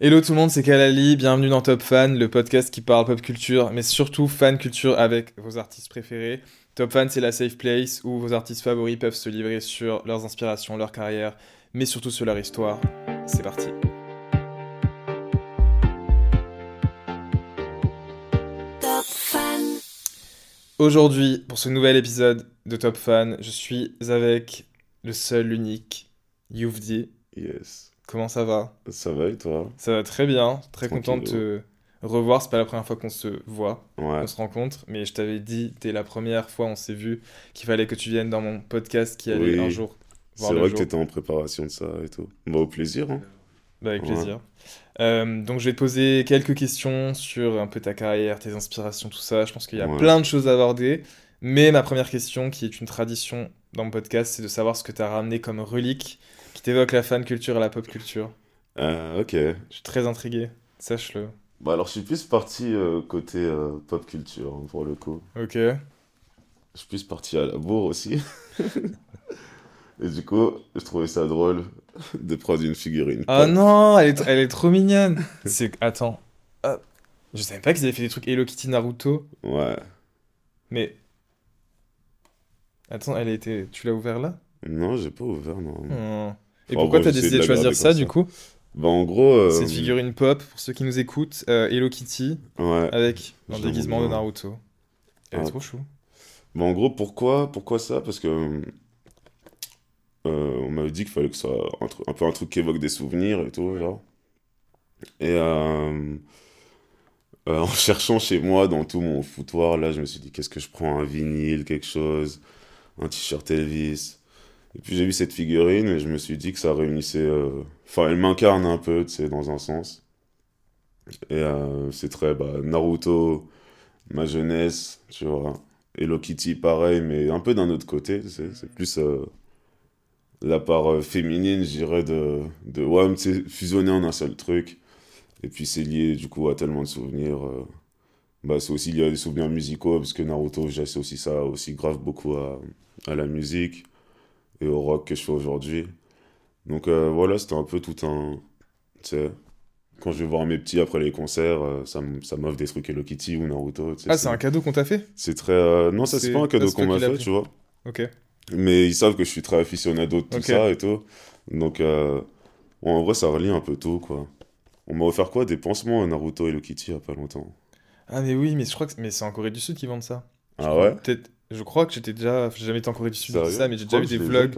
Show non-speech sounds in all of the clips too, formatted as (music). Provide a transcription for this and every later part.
Hello tout le monde, c'est Kalali, bienvenue dans Top Fan, le podcast qui parle pop culture, mais surtout fan culture avec vos artistes préférés. Top Fan, c'est la safe place où vos artistes favoris peuvent se livrer sur leurs inspirations, leur carrière, mais surtout sur leur histoire. C'est parti. Aujourd'hui, pour ce nouvel épisode de Top Fan, je suis avec le seul, l'unique, Youvdi. Yes. Comment ça va Ça va et toi Ça va très bien, très content de te revoir. C'est pas la première fois qu'on se voit, Ouais. qu'on se rencontre, mais je t'avais dit, dès la première fois on s'est vu, qu'il fallait que tu viennes dans mon podcast qui allait Oui. un jour C'est vrai jour. que t'étais en préparation de ça et tout. Bah, au plaisir. Hein. Bah, avec Ouais. plaisir. Euh, donc je vais te poser quelques questions sur un peu ta carrière, tes inspirations, tout ça. Je pense qu'il y a Ouais. plein de choses à aborder. Mais ma première question, qui est une tradition dans mon podcast, c'est de savoir ce que tu as ramené comme relique qui t'évoque la fan culture et la pop culture. Euh, ok. Je suis très intrigué, sache-le. Bah, alors, je suis plus parti euh, côté euh, pop culture, hein, pour le coup. Ok. Je suis plus parti à la bourre aussi. (laughs) et du coup, je trouvais ça drôle de prendre une figurine. Oh pop. non, elle est, elle est trop mignonne. C'est attends. Hop. Je savais pas qu'ils avaient fait des trucs Hello Kitty Naruto, Ouais. mais attends, elle a été. Tu l'as ouvert là? Non, j'ai pas ouvert, non. Hmm. Et Enfin, pourquoi t'as décidé de choisir ça du ça. coup Bah, en gros. euh, Cette figurine pop pour ceux qui nous écoutent, euh, Hello Kitty Ouais. avec un déguisement de. Naruto. Elle est Ah. trop chou. Bah, en gros, pourquoi, pourquoi ça? Parce que euh, on m'avait dit qu'il fallait que ce soit un, un peu un truc qui évoque des souvenirs et tout, genre. Et euh, euh, (laughs) en cherchant chez moi dans tout mon foutoir, là, je me suis dit, qu'est-ce que je prends? Un vinyle, quelque chose, un t-shirt Elvis. Et puis j'ai vu cette figurine et je me suis dit que ça réunissait. euh, Enfin, elle m'incarne un peu, tu sais, dans un sens. Et euh, c'est très bah, Naruto, ma jeunesse, tu vois. Hello Kitty, pareil, mais un peu d'un autre côté, tu. C'est plus euh, la part féminine, je dirais, de, de ouais, tu sais, fusionner en un seul truc. Et puis c'est lié, du coup, à tellement de souvenirs. Bah, c'est aussi lié à des souvenirs musicaux, parce que Naruto, j'associe ça aussi grave beaucoup à, à la musique et au rock que je fais aujourd'hui. Donc euh, voilà, c'était un peu tout un... Tu sais, quand je vais voir mes petits après les concerts, euh, ça m'offre des trucs Hello Kitty ou Naruto. tu sais, Ah, c'est un cadeau qu'on t'a fait? C'est très. euh, Non, ça, c'est pas un cadeau qu'on m'a fait, pris. tu vois. Ok. Mais ils savent que je suis très aficionado de tout ça et tout. Donc, euh, en vrai, ça relie un peu tout, quoi. On m'a offert quoi Des pansements à Naruto et Hello Kitty il y a pas longtemps. Ah, mais oui, mais je crois que mais c'est en Corée du Sud qu'ils vendent ça. Je Ah ouais? Peut-être. Je crois que j'étais déjà. J'ai jamais été en Corée du Sud, Sérieux ça, mais j'ai déjà vu des vlogs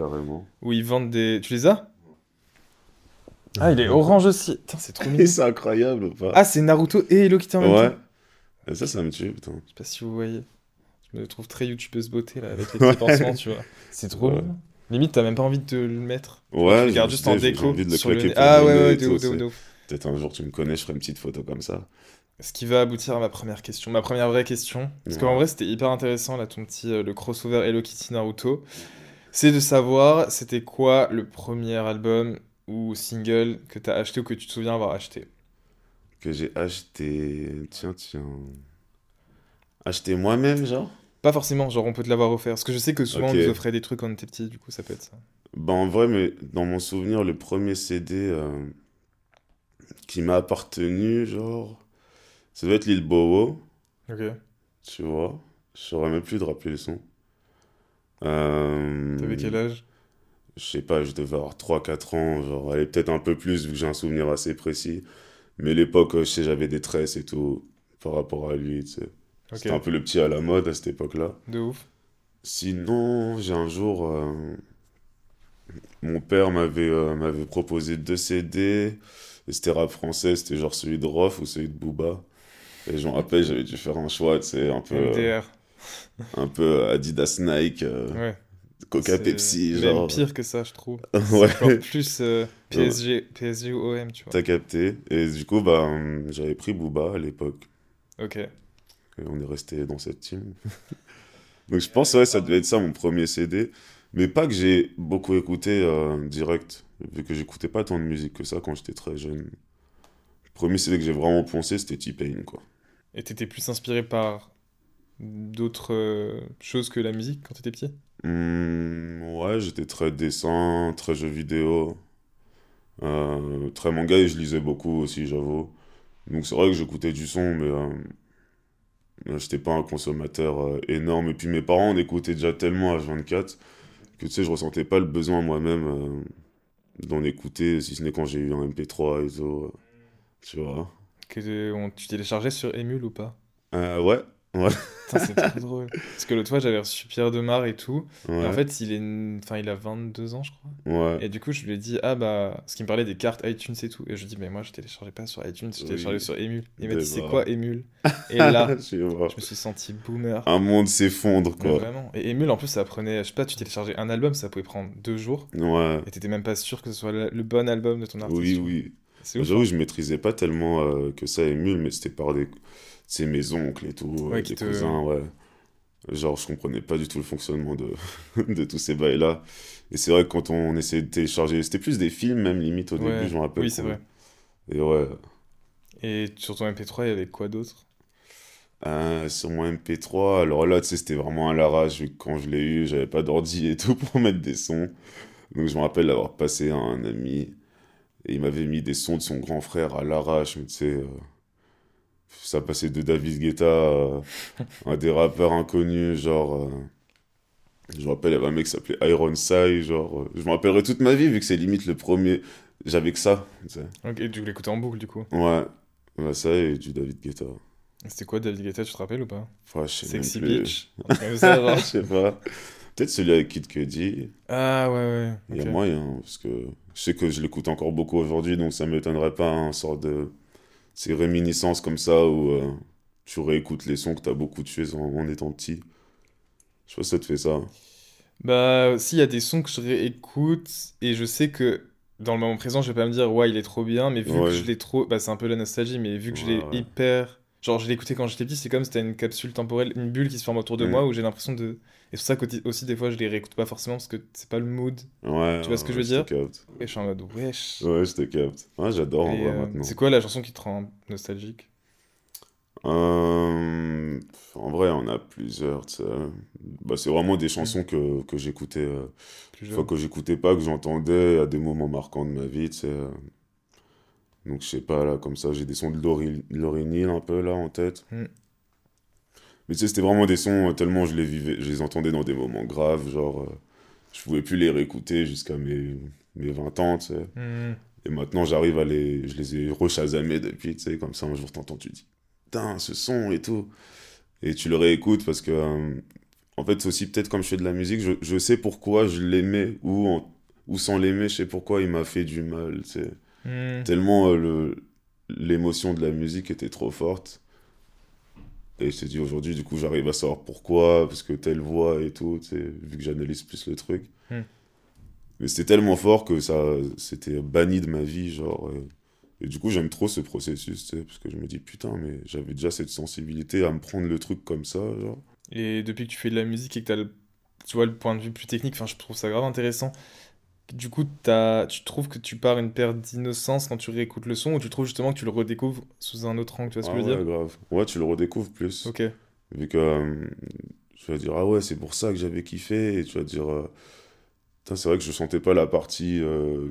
où ils vendent des. Tu les as? Ah, il est orange aussi. Putain, c'est trop Et mignon. (laughs) c'est incroyable ou pas Ah, c'est Naruto et Hello Kitty en même Ouais. Et ça, ça me tue, putain. Je sais pas si vous voyez. Je me trouve très youtubeuse beauté là, avec les (laughs) petits pansements, tu vois. C'est trop Ouais. mignon. Limite, t'as même pas envie de te le mettre. Ouais, je gardes me juste en déco. envie de le sur le Ah ouais, ouais, de ouf, de ouf. Peut-être un jour tu me connais, je ferai une petite photo comme ça. Ce qui va aboutir à ma première question, ma première vraie question. Parce Ouais. qu'en vrai, c'était hyper intéressant là, ton petit euh, le crossover Hello Kitty Naruto. c'est de savoir c'était quoi le premier album ou single que t'as acheté ou que tu te souviens avoir acheté? Que j'ai acheté. Tiens, tiens. Acheté moi-même, genre? Pas forcément, genre on peut te l'avoir offert. Parce que je sais que souvent Ok. on nous offrait des trucs quand on était petit, du coup ça peut être ça. Bah, en vrai, mais dans mon souvenir, le premier CD euh, qui m'a appartenu, genre. Ça doit être Lil Bowo, Ok. tu vois. Je saurais même plus de rappeler le son. Euh, T'avais quel âge? Je sais pas, je devais avoir 3-4 ans, genre, allez, peut-être un peu plus, vu que j'ai un souvenir assez précis. Mais l'époque, euh, je sais, j'avais des tresses et tout, par rapport à lui, tu sais. Ok. C'était un peu le petit à la mode à cette époque-là. De ouf. Sinon, j'ai un jour, euh, mon père m'avait euh, m'avait proposé deux CD, et c'était rap français, c'était genre celui de Rof ou celui de Booba. Et je me rappelle, j'avais dû faire un choix, tu sais, un peu, euh, MDR. un peu Adidas Nike, euh, Ouais. Coca Pepsi, même genre. pire que ça, je trouve. (laughs) Ouais. Plus euh, (laughs) PSG, PSG ou OM, tu vois. T'as capté. Et du coup, bah, hum, j'avais pris Booba à l'époque. Ok. Et on est resté dans cette team. (laughs) Donc je pense, ouais, ça devait être ça mon premier CD. Mais pas que j'ai beaucoup écouté euh, direct, vu que j'écoutais pas tant de musique que ça quand j'étais très jeune. Le premier CD que j'ai vraiment poncé, c'était T-Pain, quoi. Et t'étais plus inspiré par d'autres euh, choses que la musique quand t'étais petit? Hum, ouais, j'étais très dessin, très jeu vidéo, euh, très manga et je lisais beaucoup aussi, j'avoue. Donc c'est vrai que j'écoutais du son, mais euh, j'étais pas un consommateur euh, énorme. Et puis mes parents en écoutaient déjà tellement H24 que tu sais, je ressentais pas le besoin moi-même d'en écouter, si ce n'est quand j'ai eu un MP3 et tout. Tu vois. que on- tu téléchargeais sur Emule ou pas? Euh, ouais, ouais, (laughs) c'est trop drôle. Parce que l'autre fois, j'avais reçu Pierre Demar et tout. Et ouais, en fait, il est... enfin, il a 22 ans, je crois. ouais. Et du coup, je lui ai dit, ah bah, parce qu'il me parlait des cartes iTunes et tout. Et je lui ai dit, mais moi, je téléchargeais pas sur iTunes, je Oui. téléchargeais sur Emule. Il m'a dit, c'est quoi Emule? (laughs) Et là, Je me suis senti boomer. Un monde s'effondre, Mais quoi. vraiment. Et Emule, en plus, ça prenait, je sais pas, tu téléchargeais un album, ça pouvait prendre deux jours. Ouais. Et t'étais même pas sûr que ce soit le, bon album de ton artiste. Oui, oui. Ouf. J'avoue, hein. je maîtrisais pas tellement euh, que ça Emule, mais c'était par des... c'est mes oncles et tout, Ouais, euh, des te- cousins, ouais. Genre, je comprenais pas du tout le fonctionnement de, (laughs) de tous ces bails-là. Et c'est vrai que quand on essayait de télécharger, c'était plus des films, même limite au Ouais. début, je me rappelle. Oui, c'est qu'on- vrai. Et ouais, Et sur ton MP3, il y avait quoi d'autre? Euh, sur mon MP3, alors là, tu sais, c'était vraiment à l'arrache, vu que quand je l'ai eu, j'avais pas d'ordi et tout (laughs) pour mettre des sons. Donc je me rappelle l'avoir passé à un ami, et il m'avait mis des sons de son grand frère à l'arrache, mais tu sais, euh, ça passait de David Guetta euh, à des rappeurs inconnus, genre... euh, je me rappelle, il y avait un mec qui s'appelait Iron Sai, genre... euh, je me rappellerai toute ma vie, vu que c'est limite le premier... J'avais que ça, tu sais. Ok, tu l'écoutais en boucle, du coup. Ouais, ouais, ça et du David Guetta. Et C'était quoi David Guetta, tu te rappelles ou pas? Même Sexy genre. (laughs) je sais pas. Peut-être celui avec Kid Cudi. Ah ouais, ouais. Il y a moyen, parce que je sais que je l'écoute encore beaucoup aujourd'hui, donc ça m'étonnerait pas, un sort de... Ces réminiscences comme ça, où euh, tu réécoutes les sons que t'as beaucoup tués en, en étant petit. Je sais pas si ça te fait ça. Bah, si, il y a des sons que je réécoute et je sais que dans le moment présent, je vais pas me dire, ouais, il est trop bien, mais vu Ouais. que je l'ai trop. Bah, c'est un peu la nostalgie, mais vu que je l'ai ouais. hyper. Genre, je l'ai écouté quand j'étais petit, c'est comme si c'était une capsule temporelle, une bulle qui se forme autour de Mm. moi où j'ai l'impression de. Et c'est pour ça aussi, des fois, je les réécoute pas forcément parce que c'est pas le mood. Ouais, Tu vois ce que je veux te capte. Et je suis en mode, wesh. Ouais, je te capte. Ouais, j'adore en vrai euh, maintenant. c'est quoi la chanson qui te rend nostalgique? Euh, En vrai, on a plusieurs, tu sais. Bah, c'est vraiment des chansons que, que j'écoutais... euh, Enfin, que j'écoutais pas, que j'entendais à des moments marquants de ma vie, tu sais. Donc, je sais pas, là, comme ça, j'ai des sons de Laurie, Laurie Neal un peu, là, en tête. Mm. Mais tu sais, c'était vraiment des sons, euh, tellement je les vivais, je les entendais dans des moments graves, genre, euh, je pouvais plus les réécouter jusqu'à mes, mes 20 ans, tu sais. Hmm. Et maintenant, j'arrive à les, je les ai rechasamés depuis, tu sais, comme ça, un jour, t'entends, tu dis, putain, ce son et tout. Et tu le réécoutes parce que, euh, en fait, c'est aussi peut-être comme je fais de la musique, je, je sais pourquoi je l'aimais ou, en- ou sans l'aimer, je sais pourquoi il m'a fait du mal, tu sais. Hmm. Tellement euh, le, l'émotion de la musique était trop forte. Et je t'ai dit aujourd'hui, du coup, j'arrive à savoir pourquoi, parce que telle voix et tout, vu que j'analyse plus le truc. Hmm. Mais c'était tellement fort que ça, c'était banni de ma vie, genre. euh, et du coup, j'aime trop ce processus, parce que je me dis, putain, mais j'avais déjà cette sensibilité à me prendre le truc comme ça, genre. Et depuis que tu fais de la musique et que le- tu vois, le point de vue plus technique, enfin, je trouve ça grave intéressant. Du coup, as, tu trouves que tu pars une perte d'innocence quand tu réécoutes le son ou tu trouves justement que tu le redécouvres sous un autre angle, tu vois ce que je veux ouais, dire grave. Ouais, tu le redécouvres plus. Ok. Vu que euh, tu vas dire, ah ouais, c'est pour ça que j'avais kiffé. Et tu vas dire, euh, c'est vrai que je sentais pas la partie euh,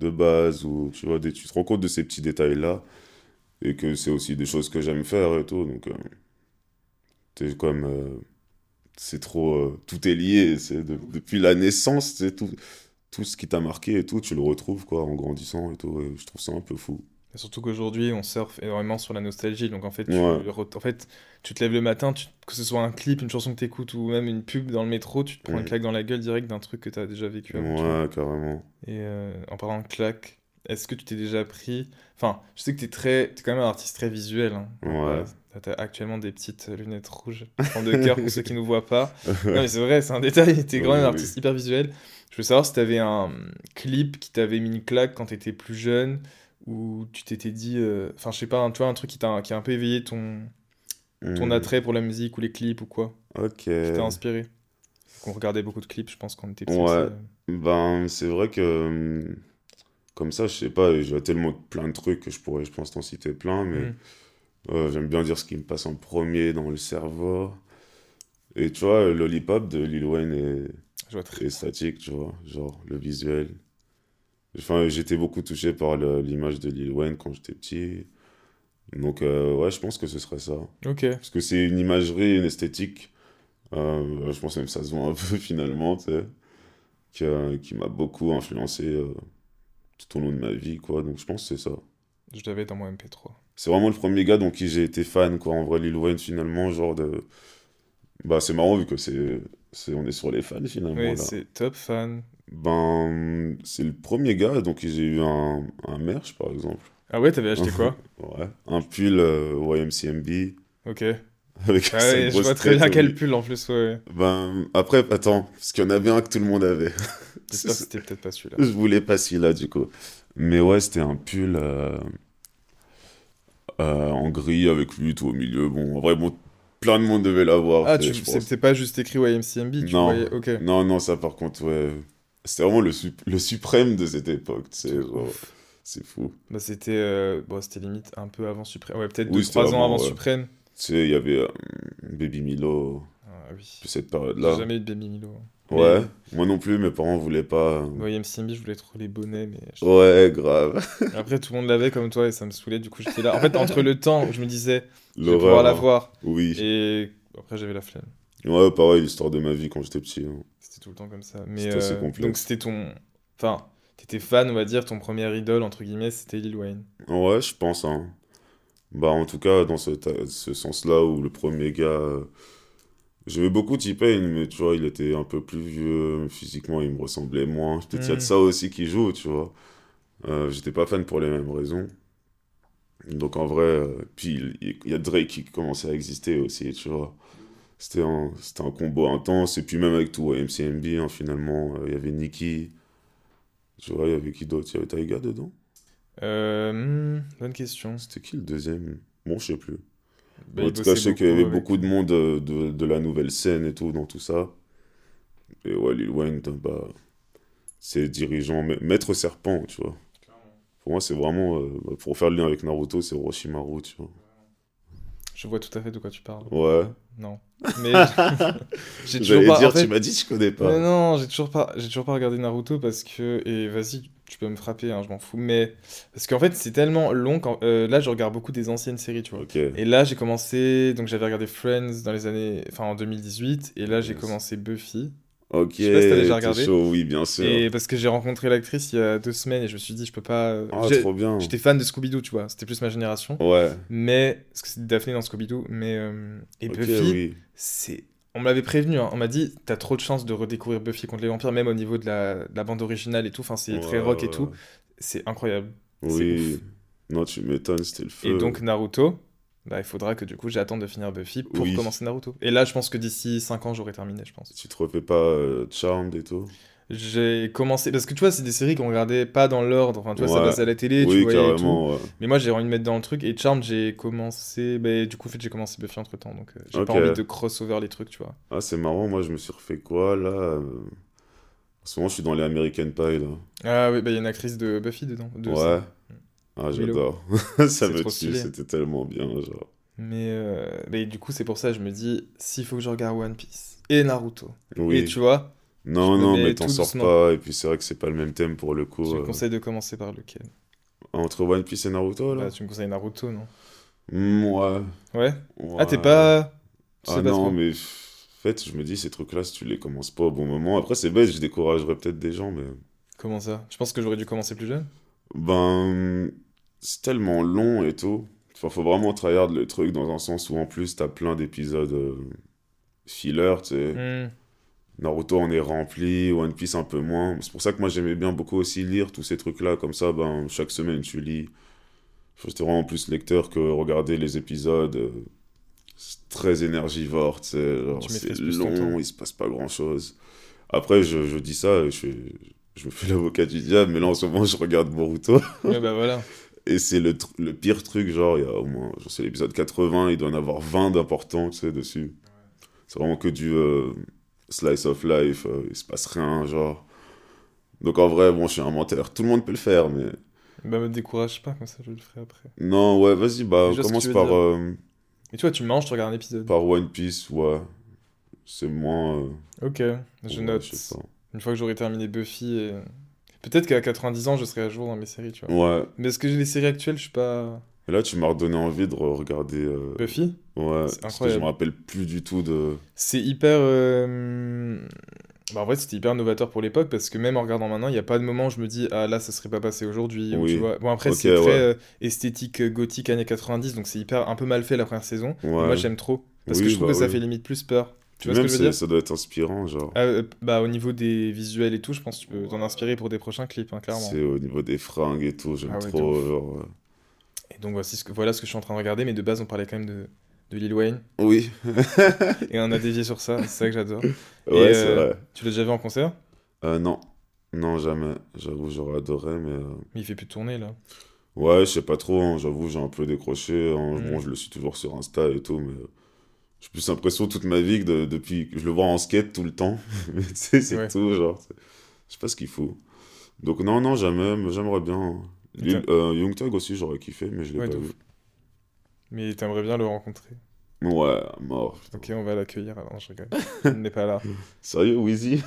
de base ou tu vois, des, tu te rends compte de ces petits détails-là. Et que c'est aussi des choses que j'aime faire et tout. Donc, t'es comme. c'est trop. euh, tout est lié. C'est de- depuis la naissance, c'est tout, tout ce qui t'a marqué et tout, tu le retrouves quoi, en grandissant et tout. Et je trouve ça un peu fou. Et surtout qu'aujourd'hui, on surfe énormément sur la nostalgie. Donc en fait, tu, Ouais. en fait, tu te lèves le matin, tu- que ce soit un clip, une chanson que tu écoutes ou même une pub dans le métro, tu te prends une Mm. claque dans la gueule direct d'un truc que tu as déjà vécu avant. Ouais, carrément. Et euh, en parlant de claque, est-ce que tu t'es déjà pris. Enfin, je sais que tu es, très... t'es quand même un artiste très visuel. Hein. Ouais. Tu as actuellement des petites lunettes rouges en forme de cœur pour (laughs) ceux qui ne nous voient pas. Non, mais c'est vrai, c'est un détail. Tu es quand Oui, même un oui. artiste hyper visuel. Je veux savoir si tu avais un clip qui t'avait mis une claque quand tu étais plus jeune ou tu t'étais dit. euh, Enfin, je sais pas, un, tu vois, un truc qui, t'a, qui a un peu éveillé ton, ton Hmm. attrait pour la musique ou les clips ou quoi, Ok. qui t'a inspiré. On regardait beaucoup de clips, je pense, quand on était petit. Ouais. euh. Ben, c'est vrai que hum, comme ça, je sais pas, j'ai tellement plein de trucs que je pourrais, je pense, t'en citer plein, mais Mm. euh, j'aime bien dire ce qui me passe en premier dans le cerveau. Et tu vois, Lollipop de Lil Wayne est, Je vois très est statique, tu vois, genre le visuel. Enfin, j'étais beaucoup touché par l'image de Lil Wayne quand j'étais petit. Donc, euh, ouais, je pense que ce serait ça. Ok. Parce que c'est une imagerie, une esthétique, euh, je pense même que ça se voit un (laughs) peu finalement, tu sais, qui, qui m'a beaucoup influencé tout au long de ma vie, quoi. Donc je pense que c'est ça. Je l'avais dans mon MP3. C'est vraiment le premier gars dont qui j'ai été fan, quoi. En vrai, Lil Wayne, finalement, genre de... Bah, c'est marrant vu que c'est... c'est... On est sur les fans, finalement, Oui, c'est top fan. Ben, c'est le premier gars, donc j'ai eu un, un merch, par exemple. Ah ouais, t'avais acheté quoi? (laughs) Ouais. Un pull euh, YMCMB. Ok. (laughs) Avec Ah ouais, je vois très bien quel pull en plus, ouais. Ben, après, attends, parce qu'il y en avait un que tout le monde avait. (laughs) C'était peut-être pas celui-là. Je voulais pas celui-là, du coup. Mais ouais, c'était un pull euh, euh, en gris avec lui tout au milieu. Bon, en vrai, bon, plein de monde devait l'avoir. Ah, c'était pas juste écrit YMCMB, tu Non. voyais... Ok. Non, non, ça par contre, ouais. C'était vraiment le, sup- le suprême de cette époque, tu sais. C'est genre, ouf. C'est fou. Bah, c'était euh, bon, c'était limite un peu avant Suprême. Ouais, peut-être Oui, 2-3 c'était ans avant, avant ouais. Suprême. Tu sais, il y avait euh, Baby Milo, Ah oui. cette J'ai période-là. jamais eu de Baby Milo. Ouais, moi non plus, mes parents voulaient pas. Moi, YMCMB, je voulais trop les bonnets, mais Ouais, grave. après tout le monde l'avait comme toi et ça me saoulait. Du coup, j'étais là. En fait, entre le temps où je me disais, je vais pouvoir l'avoir, Oui. et après j'avais la flemme. Ouais, pareil, l'histoire de ma vie quand j'étais petit. hein. C'était tout le temps comme ça. Mais assez euh, complexe. donc c'était ton, enfin, t'étais fan, on va dire, ton premier idole entre guillemets, c'était Lil Wayne. Ouais, je pense. Hein. Bah, en tout cas, dans ce, ce sens-là, où le premier gars. euh, J'aimais beaucoup T-Pain, mais tu vois, il était un peu plus vieux. Physiquement, il me ressemblait moins. Peut-être qu'il y a de Mm. ça aussi qui joue, tu vois. Euh, J'étais pas fan pour les mêmes raisons. Donc en vrai, euh, puis il il y a Drake qui commençait à exister aussi, tu vois. C'était un, un combo intense. Et puis même avec tout MCMB, hein, finalement, euh, il y avait Nicki. Tu vois, il y avait qui d'autre? Il y avait Taiga dedans? Euh, hmm, bonne question. C'était qui le deuxième? Bon, je sais plus. Bah, en tout cas, je sais qu'il y avait avec- beaucoup de monde euh, de, de la nouvelle scène et tout dans tout ça. Et ouais, Lil Wayne, bah, c'est dirigeant, ma- maître serpent, tu vois. Pour moi, c'est vraiment, euh, bah, pour faire le lien avec Naruto, c'est Orochimaru, tu vois. Je vois tout à fait de quoi tu parles. Ouais. Non. Mais (laughs) j'ai toujours J'allais pas. dire, en fait- tu m'as dit, je connais pas. Mais non, j'ai toujours pas, j'ai toujours pas regardé Naruto parce que et vas-y, tu peux me frapper, hein, je m'en fous. Mais parce qu'en fait, c'est tellement long. Quand... euh, là, je regarde beaucoup des anciennes séries, tu vois. Et là, j'ai commencé, donc j'avais regardé Friends dans les années, enfin en 2018, et là j'ai Yes. commencé Buffy. Ok. je sais pas si t'as déjà regardé. chaud, oui, bien sûr. Et parce que j'ai rencontré l'actrice il y a deux semaines et je me suis dit, je peux pas. Ah, J'ai- trop bien. J'étais fan de Scooby-Doo, tu vois, c'était plus ma génération. Ouais. Mais, parce que c'était Daphné dans Scooby-Doo, mais. euh, Et Buffy, oui. c'est. On me l'avait prévenu, hein, on m'a dit, t'as trop de chance de redécouvrir Buffy contre les vampires, même au niveau de la, de la bande originale et tout, enfin c'est très rock et tout, c'est incroyable. Oui. Non, tu m'étonnes, c'était le feu. Et donc Naruto, bah, il faudra que du coup j'attende de finir Buffy pour Oui. commencer Naruto. Et là, je pense que d'ici 5 ans, j'aurai terminé, je pense. Tu te refais pas euh, Charmed et tout? J'ai commencé. Parce que tu vois, c'est des séries qu'on regardait pas dans l'ordre. Enfin, tu vois, ça passe à la télé, tu et tout. ouais. Mais moi, j'ai envie de mettre dans le truc. Et Charmed, j'ai commencé. Bah, du coup, en fait, j'ai commencé Buffy entre temps. Donc, euh, j'ai pas envie de crossover les trucs, tu vois. Ah, c'est marrant, moi je me suis refait quoi là euh, En ce moment, je suis dans les American Pie là. Ah oui, bah, il y a une actrice de Buffy dedans. de Ouais. ça. Ah, j'adore. (laughs) (laughs) ça me tue, c'était tellement bien. Genre. Mais, euh, mais du coup, c'est pour ça je me dis, s'il faut que je regarde One Piece et Naruto. Oui. Et tu vois, non, je non, mais t'en sors doucement. pas. Et puis c'est vrai que c'est pas le même thème pour le coup. tu me euh. conseilles de commencer par lequel? Entre One Piece et Naruto là? Bah, Tu me conseilles Naruto, non? Mm, Ouais. Ouais? Ouais. Ah, t'es pas. tu sais Ah pas non, trop mais en fait, je me dis, ces trucs-là, si tu les commences pas au bon moment. Après, c'est bête, je découragerais peut-être des gens, mais. Comment ça? Je pense que j'aurais dû commencer plus jeune? Ben, c'est tellement long et tout. Enfin, faut vraiment tryhard le truc dans un sens où en plus t'as plein d'épisodes euh, filler, tu sais. Hmm. Naruto en est rempli, One Piece un peu moins. C'est pour ça que moi j'aimais bien beaucoup aussi lire tous ces trucs-là, comme ça, ben, chaque semaine tu lis. J'étais vraiment plus lecteur que regarder les épisodes. euh, C'est très énergivore, tu sais. genre, Tu C'est long, il se passe pas grand-chose. Après, je, je dis ça, je, je me fais (laughs) l'avocat du diable, mais là en ce moment je regarde Boruto. Ouais, bah voilà. (laughs) Et c'est le, le pire truc, genre, il y a au moins, c'est l'épisode 80, il doit en avoir 20 d'importants, tu sais, dessus. C'est vraiment que du euh, slice of life, euh, il se passe rien, genre. Donc en vrai, bon, je suis un menteur, tout le monde peut le faire, mais... Bah, me décourage pas, comme ça je le ferai après. Non, ouais, vas-y, bah, commence par, euh, Et tu vois, tu manges, tu regardes un épisode. par One Piece, ouais. C'est moins... euh, Ok, je ouais, note. je. Une fois que j'aurai terminé Buffy et. Peut-être qu'à 90 ans, je serai à jour dans mes séries, tu vois. Ouais, Mais est-ce que j'ai les séries actuelles, je suis pas. Et là, tu m'as redonné envie de re- regarder... euh, Buffy Ouais, parce que je me rappelle plus du tout de... C'est hyper. euh, Bah, en vrai, c'était hyper novateur pour l'époque parce que même en regardant maintenant, il n'y a pas de moment où je me dis Ah là, ça serait pas passé aujourd'hui. ou Oui. Bon, après, c'est très ouais. euh, esthétique gothique années 90, donc c'est hyper un peu mal fait la première saison. Ouais. Moi, j'aime trop. Parce que je trouve bah que ça oui. fait limite plus peur. Tu vois Même ce que je veux dire ça doit être inspirant, genre. Ah, euh, Bah, au niveau des visuels et tout, je pense que tu peux t'en inspirer pour des prochains clips, hein, clairement. C'est au niveau des fringues et tout, j'aime Ah trop. genre. Et donc, voici ce que, voilà ce que je suis en train de regarder, mais de base, on parlait quand même de, de Lil Wayne. Oui, (laughs) Et on a dévié sur ça, c'est ça que j'adore. ouais, Et, c'est euh, vrai. Tu l'as déjà vu en concert? Euh, non, non, jamais. J'avoue, j'aurais adoré, mais. euh, Mais il fait plus tourner là. Ouais, je sais pas trop, hein, j'avoue, j'ai un peu décroché. hein. Mm. Bon, je le suis toujours sur Insta et tout, mais. euh, J'ai plus l'impression toute ma vie que de- depuis que je le vois en skate tout le temps. (laughs) mais tu sais, c'est Ouais. tout, genre. Je sais pas ce qu'il faut. Donc, non, non, jamais, mais j'aimerais bien. Et Euh, Young Thug aussi, j'aurais kiffé, mais je l'ai Ouais, pas vu. Mais t'aimerais bien le rencontrer. Ouais, mort. Ok, on va l'accueillir alors, je rigole. (laughs) Il n'est pas là. Sérieux, Wheezy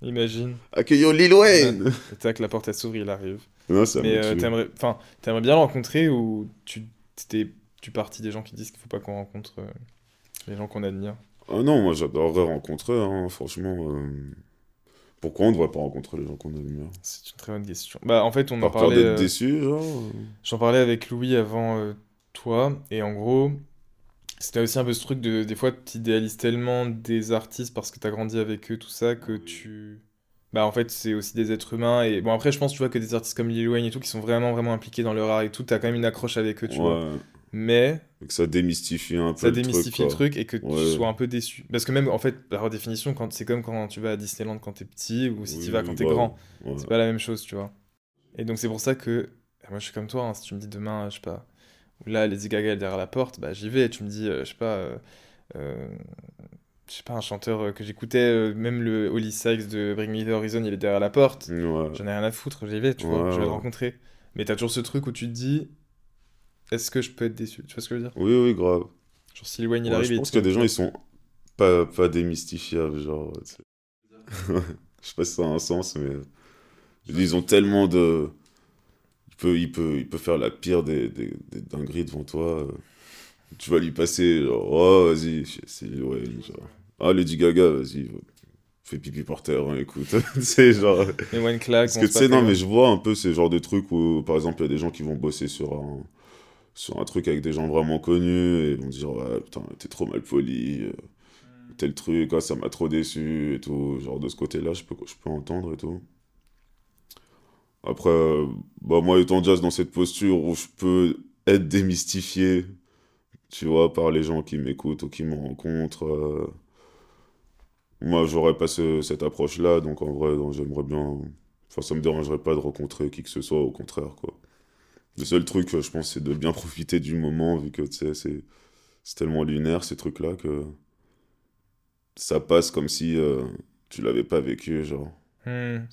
Imagine. Accueillons Lil Wayne Et tac, la porte elle s'ouvre, il arrive. Non, ça Mais euh, t'aimerais, enfin, t'aimerais bien le rencontrer ou tu t'es tu partis des gens qui disent qu'il faut pas qu'on rencontre euh, les gens qu'on admire? Ah non, moi j'adorerais rencontrer, hein, franchement. euh, Pourquoi on devrait pas rencontrer les gens qu'on admire C'est une très bonne question. Bah en fait, on en Par peur parlait. d'être euh, déçu, genre J'en parlais avec Louis avant euh, toi, et en gros, c'était aussi un peu ce truc de des fois tu idéalises tellement des artistes parce que tu as grandi avec eux, tout ça, que tu. Bah en fait, c'est aussi des êtres humains, et bon, après, je pense, tu vois, que des artistes comme Lil Wayne et tout, qui sont vraiment, vraiment impliqués dans leur art et tout, t'as quand même une accroche avec eux, tu vois. Mais et que ça démystifie un peu ça le truc, démystifie le truc et que tu sois un peu déçu. Parce que même, en fait, par définition, quand c'est comme quand tu vas à Disneyland quand t'es petit, ou si Oui, tu vas quand t'es bah, grand. ouais. C'est pas la même chose, tu vois. Et donc c'est pour ça que moi je suis comme toi, hein, si tu me dis demain, je sais pas, là Lady Gaga est derrière la porte, bah j'y vais. Tu me dis, euh, je sais pas, euh, euh, je sais pas, un chanteur que j'écoutais, euh, même le Holly Sykes de Bring Me The Horizon, il est derrière la porte. Ouais. J'en ai rien à foutre, j'y vais, tu vois, je vais le rencontrer. Mais t'as toujours ce truc où tu te dis, est-ce que je peux être déçu? Tu vois ce que je veux dire? Oui, oui, grave. Genre si Wayne il Ouais, arrive je et pense il qu'il y a des gens, ils sont pas, pas démystifiables, genre. tu sais. (laughs) je sais pas si ça a un sens, mais. Ils ont tellement de. Il peut, il peut, il peut faire la pire des, des, des dingueries devant toi. euh. Tu vas lui passer, genre, oh, vas-y, c'est Wayne, genre. Ah, Lady Gaga, vas-y, fais pipi par terre, hein, écoute. (laughs) c'est genre. Les Wayne claque, Parce que tu sais, non, mais je vois un peu ces genres de trucs où, par exemple, il y a des gens qui vont bosser sur un, sur un truc avec des gens vraiment connus et ils vont dire, ouais, putain, t'es trop mal poli, euh, tel truc, ah, ça m'a trop déçu et tout. Genre, de ce côté-là, je peux, je peux entendre et tout. Après, euh, bah, moi, étant jazz dans cette posture où je peux être démystifié, tu vois, par les gens qui m'écoutent ou qui me rencontrent, euh, moi, j'aurais pas ce- cette approche-là, donc en vrai, j'aimerais bien. Enfin, ça me dérangerait pas de rencontrer qui que ce soit, au contraire, quoi. Le seul truc, euh, je pense, c'est de bien profiter du moment, vu que, c'est c'est tellement lunaire, ces trucs-là, que ça passe comme si euh, tu l'avais pas vécu, genre. Hmm,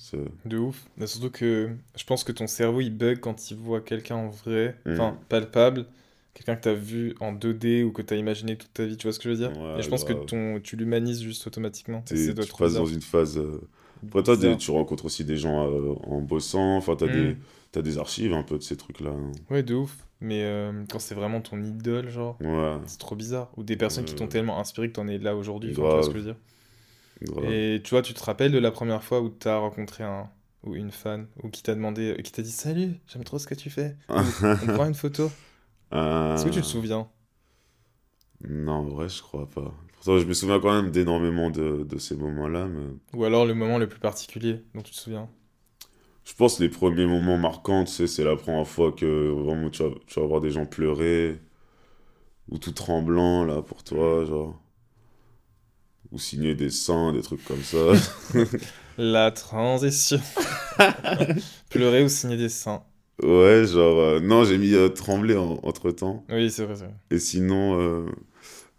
de ouf. Mais surtout que je pense que ton cerveau il bug quand il voit quelqu'un en vrai, Mhm. enfin palpable, quelqu'un que t'as vu en 2D ou que t'as imaginé toute ta vie, tu vois ce que je veux dire? Ouais, Et je pense que ton, tu l'humanises juste automatiquement. Et T'es- ça doit tu passes dans une phase. euh, Après, toi, des- tu rencontres aussi des gens euh, en bossant, enfin, t'as des, Mm. t'as des archives un peu de ces trucs-là. hein. Ouais, de ouf. Mais euh, quand c'est vraiment ton idole, genre, Ouais, c'est trop bizarre. Ou des personnes qui Euh, t'ont tellement inspiré que t'en es là aujourd'hui, tu vois ce que je veux dire? grave. Et tu vois, tu te rappelles de la première fois où t'as rencontré un ou une fan ou qui t'a demandé, qui t'a dit salut, j'aime trop ce que tu fais. (laughs) On prend une photo. Est-ce que tu te Euh, souviens? Non, en vrai, je crois pas. Je me souviens quand même d'énormément de, de ces moments-là, mais Ou alors le moment le plus particulier dont tu te souviens? je pense les premiers moments marquants, tu sais, c'est la première fois que vraiment tu vas, tu vas voir des gens pleurer, ou tout tremblant, là, pour toi, genre. Ou signer des seins, des trucs comme ça. (laughs) La transition. (laughs) Pleurer ou signer des seins. Ouais, genre, euh, non, j'ai mis euh, trembler en- entre-temps. Oui, c'est vrai, c'est vrai. Et sinon, euh,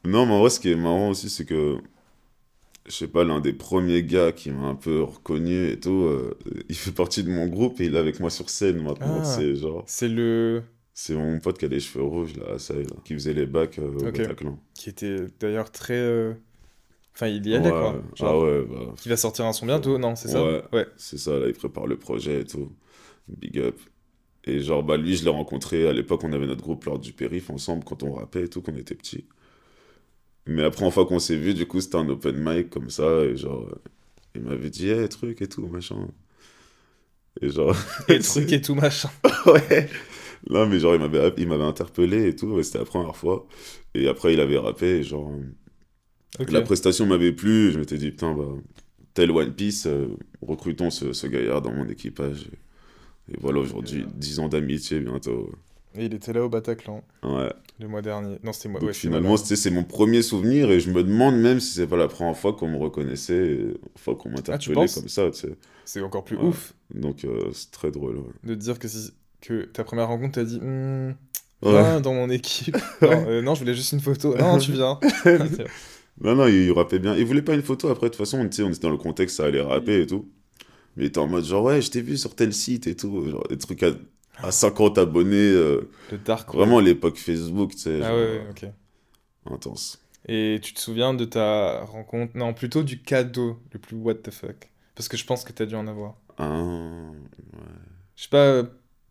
non, mais en vrai, ce qui est marrant aussi, c'est que, je sais pas, l'un des premiers gars qui m'a un peu reconnu et tout, euh, il fait partie de mon groupe et il est avec moi sur scène maintenant. Ah. C'est genre, C'est le. c'est mon pote qui a les cheveux rouges, là, ça, là, qui faisait les bacs euh, au Ok. Bataclan. qui était d'ailleurs très. euh, Enfin, il y allait Ouais, quoi. Ah Genre, ouais, bah, Qui va sortir un son bientôt, non, c'est ça? Ouais. Ouais. c'est ça, là, il prépare le projet et tout. Big up. Et genre, bah, lui, je l'ai rencontré à l'époque, on avait notre groupe lors du périph' ensemble quand on rappait et tout, quand on était petits. Mais après, une fois qu'on s'est vu, du coup, c'était un open mic comme ça, et genre, il m'avait dit, hey, truc et tout, machin. Et genre, (laughs) Et truc et tout machin. (laughs) ouais. Non, mais genre, il m'avait, il m'avait interpellé et tout, et c'était la première fois. Et après, il avait rappé, et genre, la prestation m'avait plu, et je m'étais dit, putain, bah, tel One Piece, euh, recrutons ce, ce gaillard dans mon équipage. Et, et voilà, aujourd'hui, 10 ans d'amitié bientôt. Et il était là au Bataclan Ouais. le mois dernier. Non, c'était moi. Donc ouais, finalement, c'est mon premier souvenir, et je me demande même si c'est pas la première fois qu'on me reconnaissait, enfin, qu'on m'interpellait penses comme ça, tu sais. c'est encore plus Ouais. ouf Donc euh, c'est très drôle, ouais. de te dire que, si... que ta première rencontre t'a dit Ouais. viens dans mon équipe. (laughs) non, euh, non, je voulais juste une photo. Non, tu viens. (laughs) Non, non, il, il rappait bien. Il voulait pas une photo après, de toute façon, sais, on était dans le contexte, ça allait rapper et tout. Mais il était en mode genre, ouais, je t'ai vu sur tel site et tout. Genre, des trucs à, à 50 abonnés. euh, le dark. vraiment l'époque Facebook, tu sais. Ah genre, ouais, ouais, ok. Intense. Et tu te souviens de ta rencontre Non, plutôt du cadeau le plus what the fuck? Parce que je pense que t'as dû en avoir. Ah, Je sais pas, euh,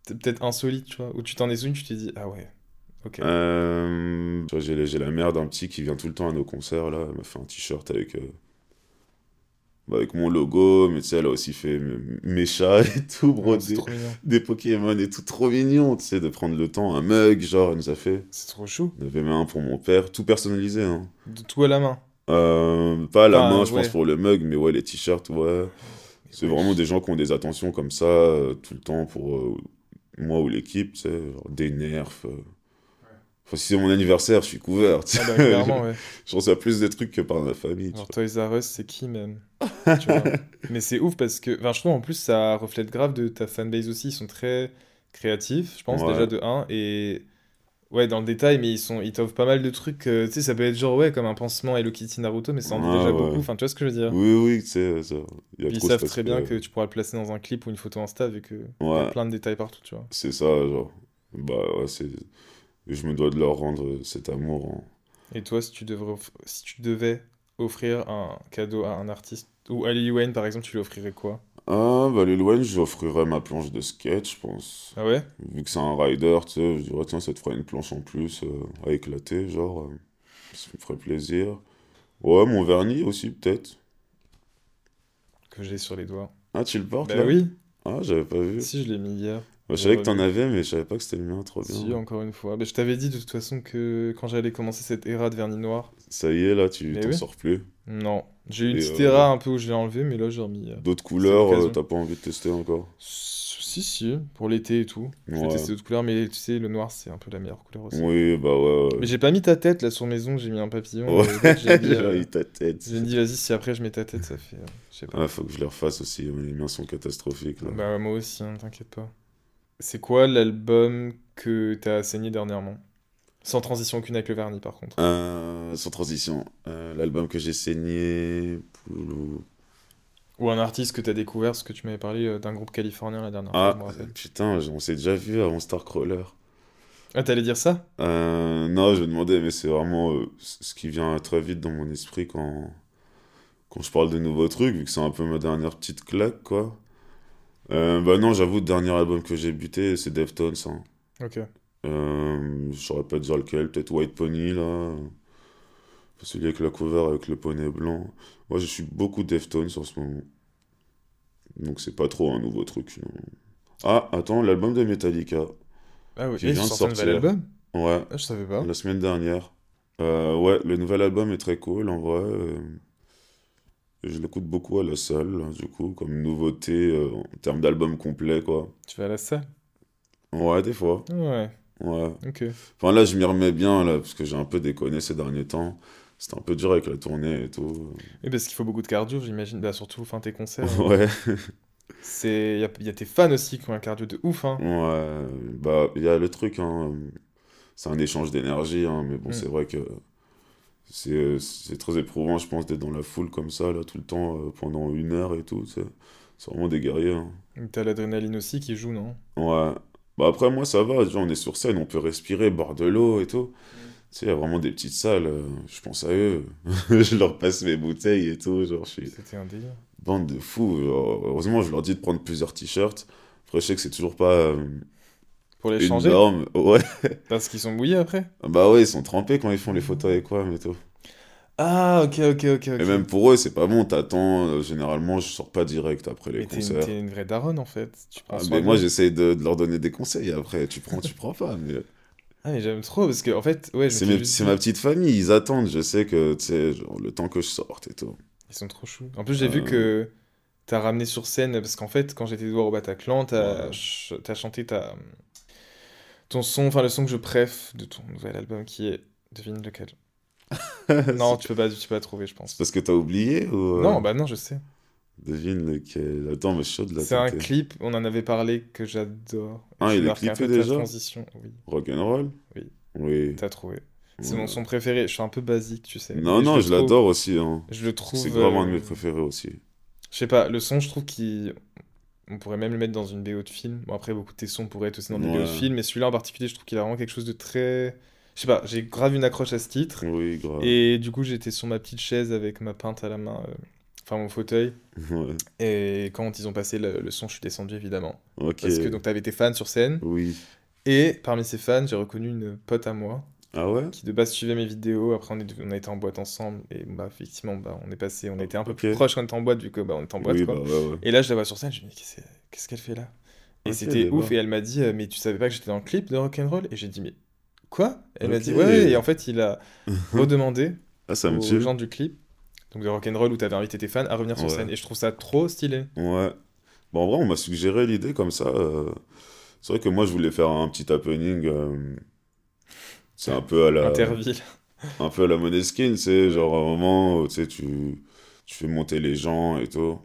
peut-être insolite, tu vois. Où tu t'en es souvenu, tu t'es dit, ah ouais, ok. Euh, j'ai, la mère d'un petit qui vient tout le temps à nos concerts, là. Elle m'a fait un t-shirt avec, euh, avec mon logo, mais tu sais, elle a aussi fait mes chats et tout, mignon. Des Pokémon et tout, trop mignon, tu sais, de prendre le temps. Un mug, genre, elle nous a fait. C'est trop chou. En avait même un pour mon père, tout personnalisé, hein. De tout à la main. Euh, pas à la main, je pense, pour le mug, mais ouais, les t-shirts, ouais. C'est vraiment des gens qui ont des attentions comme ça, euh, tout le temps, pour euh, moi ou l'équipe, tu sais, genre des nerfs. Enfin, si c'est mon anniversaire, je suis couvert. Ah bah, ouais. (laughs) Je reçois plus des trucs que par ma famille. vois. Toys R Us, c'est qui même Tu vois. (laughs) Mais c'est ouf parce que, enfin, je trouve en plus ça reflète grave de ta fanbase aussi. Ils sont très créatifs, je pense, Ouais. déjà de 1. Et ouais, dans le détail, mais ils sont, ils t'offrent pas mal de trucs. euh, tu sais, ça peut être genre, ouais, comme un pansement Hello Kitty Naruto, mais ça en dit Ouais, déjà ouais. beaucoup. Enfin, tu vois ce que je veux dire? Oui, oui, tu sais, ça. Il y a Puis ils savent très bien que tu pourras le placer dans un clip ou une photo Insta vu que y a plein de détails partout, tu vois. C'est ça, genre. Bah ouais, c'est. Je me dois de leur rendre cet amour. hein. Et toi, si tu devrais, si tu devais offrir un cadeau à un artiste, ou à Lil Wayne par exemple, tu lui offrirais quoi? Ah, bah, Lil Wayne, j'offrirais ma planche de skate, je pense. Ah ouais? Vu que c'est un rider, tu sais, je dirais, tiens, ça te fera une planche en plus euh, à éclater, genre. euh, ça me ferait plaisir. Ouais, mon vernis aussi, peut-être. Que j'ai sur les doigts. Ah, tu le portes Bah là? oui, Ah, j'avais pas vu. si je l'ai mis hier. Je savais que t'en avais, mais je savais pas que c'était le mien, trop bien. Si, encore une fois. Mais je t'avais dit de toute façon que quand j'allais commencer cette ère de vernis noir. Ça y est, là, tu t'en oui. sors plus. Non. J'ai eu une Et, petite euh, era un peu où je l'ai enlevé, mais là j'ai remis. euh, D'autres couleurs, euh, t'as pas envie de tester encore Si, si, pour l'été et tout. Je vais tester d'autres couleurs, mais tu sais, le noir c'est un peu la meilleure couleur aussi. Oui, bah ouais. Mais j'ai pas mis ta tête là sur maison, j'ai mis un papillon. J'ai (laughs) eu ta tête. j'ai dit, vas-y, si après je mets ta tête, ça fait. je sais pas. Ah, faut que je les refasse aussi, les miens sont catastrophiques. Bah, moi aussi, hein, t'inquiète pas. C'est quoi l'album que t'as saigné dernièrement? Sans transition aucune avec le vernis, par contre. Euh, sans transition, euh, l'album que j'ai saigné. Ou un artiste que t'as découvert, parce que tu m'avais parlé euh, d'un groupe californien la dernière fois, Ah, putain, on s'est déjà vu avant Starcrawler. Ah, t'allais dire ça? Euh, non, je me demandais, mais c'est vraiment euh, ce qui vient très vite dans mon esprit quand, quand je parle de nouveaux trucs, vu que c'est un peu ma dernière petite claque, quoi. Euh, bah non, j'avoue, le dernier album que j'ai buté, c'est Deftones. Hein. Ok. Euh, je saurais pas dire lequel, peut-être White Pony, là. Celui avec la cover, avec le poney blanc. Moi, je suis beaucoup Deftones en ce moment. Donc c'est pas trop un nouveau truc. non. Ah, attends, l'album de Metallica. Ah oui, Qui vient de un sortir. album Ouais, Ah, je savais pas. la semaine dernière. Euh, ouais, le nouvel album est très cool en vrai. Je l'écoute beaucoup à la salle, là, du coup, comme nouveauté euh, en termes d'album complet, quoi. Tu vas à la salle? Ouais, des fois. Ouais, Ouais. ok. Enfin là, je m'y remets bien, là, parce que j'ai un peu déconné ces derniers temps. C'était un peu dur avec la tournée et tout. Et parce qu'il faut beaucoup de cardio, j'imagine. Bah, surtout, fin tes concerts. Ouais, C'est... Il y a, y a tes fans aussi qui ont un cardio de ouf, hein. ouais. Bah, il y a le truc, hein. C'est un échange d'énergie, hein, mais bon, Mm. c'est vrai que c'est c'est très éprouvant, je pense, d'être dans la foule comme ça, là, tout le temps, euh, pendant une heure et tout. C'est c'est vraiment des guerriers, hein. T'as l'adrénaline aussi qui joue, non? Ouais. Bah après, moi, ça va. Déjà, on est sur scène, on peut respirer, boire de l'eau et tout. Tu sais, il y a vraiment des petites salles. euh, je pense à eux. (laughs) je leur passe mes bouteilles et tout. Genre, je suis C'était un délire. bande de fous. genre, heureusement, je leur dis de prendre plusieurs t-shirts. Après, je sais que c'est toujours pas euh, Pour les changer énorme. Ouais. Parce qu'ils sont bouillis après Bah ouais, ils sont trempés quand ils font les photos avec quoi, mais tout. Ah, ok, ok, ok. Et même pour eux, c'est pas bon. T'attends. euh, généralement, je sors pas direct après les Mais t'es une, concerts. t'es une vraie daronne, en fait. Tu prends Ah, soin mais moi, nous. j'essaye de, de leur donner des conseils. Après, tu prends, tu prends pas. Mais... Ah, mais j'aime trop, parce que, en fait, ouais, je C'est me suis mes- juste c'est dit, ma petite famille, ils attendent, je sais que, tu sais, genre, le temps que je sorte et tout. Ils sont trop choux. En plus, j'ai vu Euh. que t'as ramené sur scène, parce qu'en fait, quand j'étais voir au Bataclan, t'as Ouais. ch- t'as chanté ta... ton son, enfin le son que je préf de ton nouvel album, qui est... Devine lequel. (laughs) Non, tu peux pas, tu peux pas trouver, je pense. Parce que t'as oublié ou... euh, Non, bah non, je sais. Devine lequel. Attends, mais chaud de la C'est un clip, on en avait parlé, que j'adore. Ah, il est clippé déjà? transition. Oui, Rock'n'roll? Oui. Oui. t'as trouvé. C'est mon son préféré. Je suis un peu basique, tu sais. Non, non, je l'adore aussi. Hein. Je le trouve. C'est vraiment un de euh, mes préférés aussi. Je sais pas, le son, je trouve qu'il. On pourrait même le mettre dans une BO de film. Bon, après, beaucoup de tes sons pourraient être aussi dans des BO de film, mais celui-là en particulier, je trouve qu'il a vraiment quelque chose de très. Je sais pas, j'ai grave une accroche à ce titre. Oui, grave. Et du coup, j'étais sur ma petite chaise avec ma pinte à la main, euh, enfin mon fauteuil. (laughs) Ouais. Et quand ils ont passé le, le son, je suis descendu évidemment. Parce que donc t'avais tes fans sur scène. Oui. Et parmi ces fans, j'ai reconnu une pote à moi Ah ouais qui de base suivait mes vidéos. Après, on, est, on a été en boîte ensemble. Et bah, effectivement, bah, on est passé, on été un peu plus proche quand on était en boîte, vu que bah, on était en boîte. Oui, quoi. bah ouais, ouais. Et là, je la vois sur scène, je me dis, qu'est-ce qu'elle fait là? Et c'était d'accord. ouf, et elle m'a dit, mais tu savais pas que j'étais dans le clip de Rock'n'Roll? Et j'ai dit, mais quoi? Elle m'a dit, ouais, et en fait, il a (laughs) redemandé Ah, ça aux gens du clip, donc de Rock'n'Roll où t'avais invité tes fans, à revenir sur Ouais. scène. Et je trouve ça trop stylé. Ouais. Bon, en vrai, on m'a suggéré l'idée comme ça. euh, C'est vrai que moi, je voulais faire un petit happening. euh, C'est un peu à la... Interville. (laughs) un peu à la Måneskin, c'est genre à un moment, où, tu sais, tu, tu fais monter les gens et tout.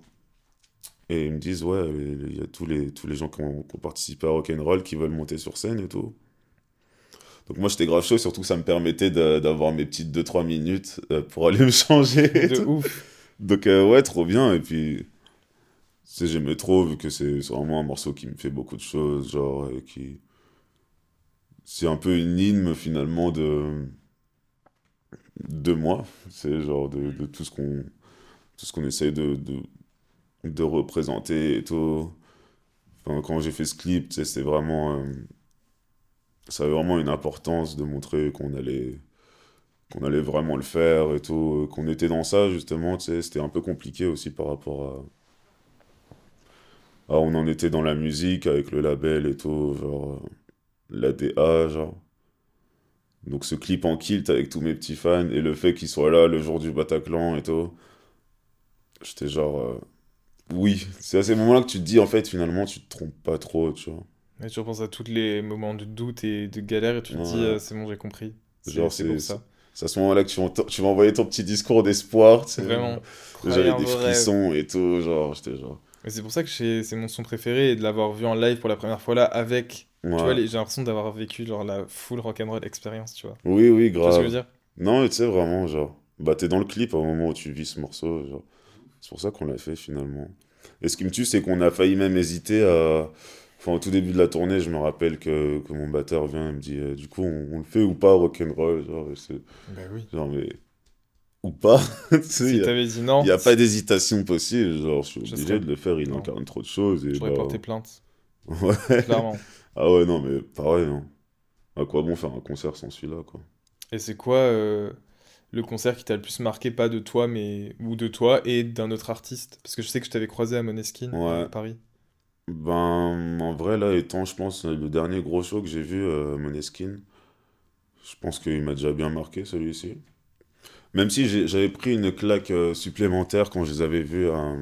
Et ils me disent, ouais, il y a tous les, tous les gens qui ont, qui ont participé à Rock'n'Roll qui veulent monter sur scène et tout. Donc moi, j'étais grave chaud, surtout que ça me permettait d'avoir mes petites 2-3 minutes euh, pour aller me changer. et De tout. ouf. Donc euh, ouais, trop bien. Et puis, j'aimais trop, vu que c'est c'est vraiment un morceau qui me fait beaucoup de choses, genre, et qui... C'est un peu une hymne, finalement, de... de moi. C'est genre de, tout ce qu'on tout ce qu'on essaye de, de, représenter et tout. Quand j'ai fait ce clip, c'était vraiment... euh, Ça avait vraiment une importance de montrer qu'on allait qu'on allait vraiment le faire et tout, euh, qu'on était dans ça justement, c'était un peu compliqué aussi par rapport à on en était dans la musique avec le label et tout, euh, l'ADA, genre. Donc ce clip en kilt avec tous mes petits fans et le fait qu'ils soient là le jour du Bataclan et tout, j'étais genre, euh, oui, c'est à ces moments-là que tu te dis en fait finalement tu te trompes pas trop, tu vois. Et tu repenses à tous les moments de doute et de galère et tu te dis, euh, c'est bon, j'ai compris. C'est Genre, c'est c'est- ça. C'est à ce moment-là que tu, vas- tu vas envoyer ton petit discours d'espoir, tu sais. Vraiment. J'avais des rêves. frissons et tout, genre, j'étais genre. Et c'est pour ça que c'est mon son préféré et de l'avoir vu en live pour la première fois là avec. Ouais. Tu vois, les- j'ai l'impression d'avoir vécu genre la full rock'n'roll expérience, tu vois. Oui, oui, Tu vois ce que je grave. veux dire? Non, mais tu sais, vraiment, genre, bah, t'es dans le clip au moment où tu vis ce morceau, genre. C'est pour ça qu'on l'a fait finalement. Et ce qui me tue, c'est qu'on a failli même hésiter à. Enfin, au tout début de la tournée, je me rappelle que, que mon batteur vient et me dit, euh, du coup, on, on le fait ou pas, rock'n'roll, genre, Bah oui. genre, mais. Ou pas, (laughs) tu sais, Si y a- t'avais dit non, Il n'y a pas d'hésitation possible, genre, je suis obligé serais- de le faire, il Non. incarne trop de choses. Et j'aurais bah, porté plainte, Ouais. clairement. Ah ouais, non, mais pareil, hein. À quoi bon faire un concert sans celui-là, quoi? Et c'est quoi euh, le concert qui t'a le plus marqué, pas de toi, mais ou de toi et d'un autre artiste? Parce que je sais que je t'avais croisé à Moneskin Ouais. à Paris. Ben, en vrai, là, étant, je pense, le dernier gros show que j'ai vu, euh, Måneskin, je pense qu'il m'a déjà bien marqué, celui-ci. Même si j'avais pris une claque euh, supplémentaire quand je les avais vus à...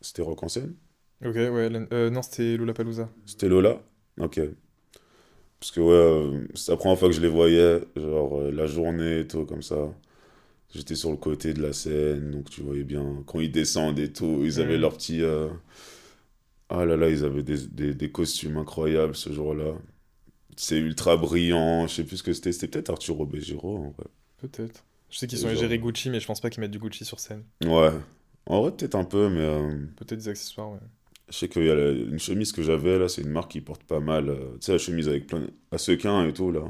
C'était Rock en scène? Ok, ouais. Euh, non, c'était Lollapalooza. C'était Lola? Ok. Parce que, ouais, euh, c'est la première fois que je les voyais, genre, euh, la journée et tout, comme ça. J'étais sur le côté de la scène, donc tu voyais bien, quand ils descendent et tout, ils avaient Mhm. leur petit... euh, Ah là là, ils avaient des, des, des costumes incroyables ce jour-là. C'est ultra brillant, je sais plus ce que c'était. C'était peut-être Arturo Begiro, en vrai. Peut-être. Je sais qu'ils sont genre- Gucci, mais je pense pas qu'ils mettent du Gucci sur scène. Ouais. En vrai, peut-être un peu, mais... euh, Peut-être des accessoires, ouais. Je sais qu'il y a la- une chemise que j'avais là, c'est une marque qui porte pas mal. euh, tu sais, la chemise avec plein à sequins et tout là.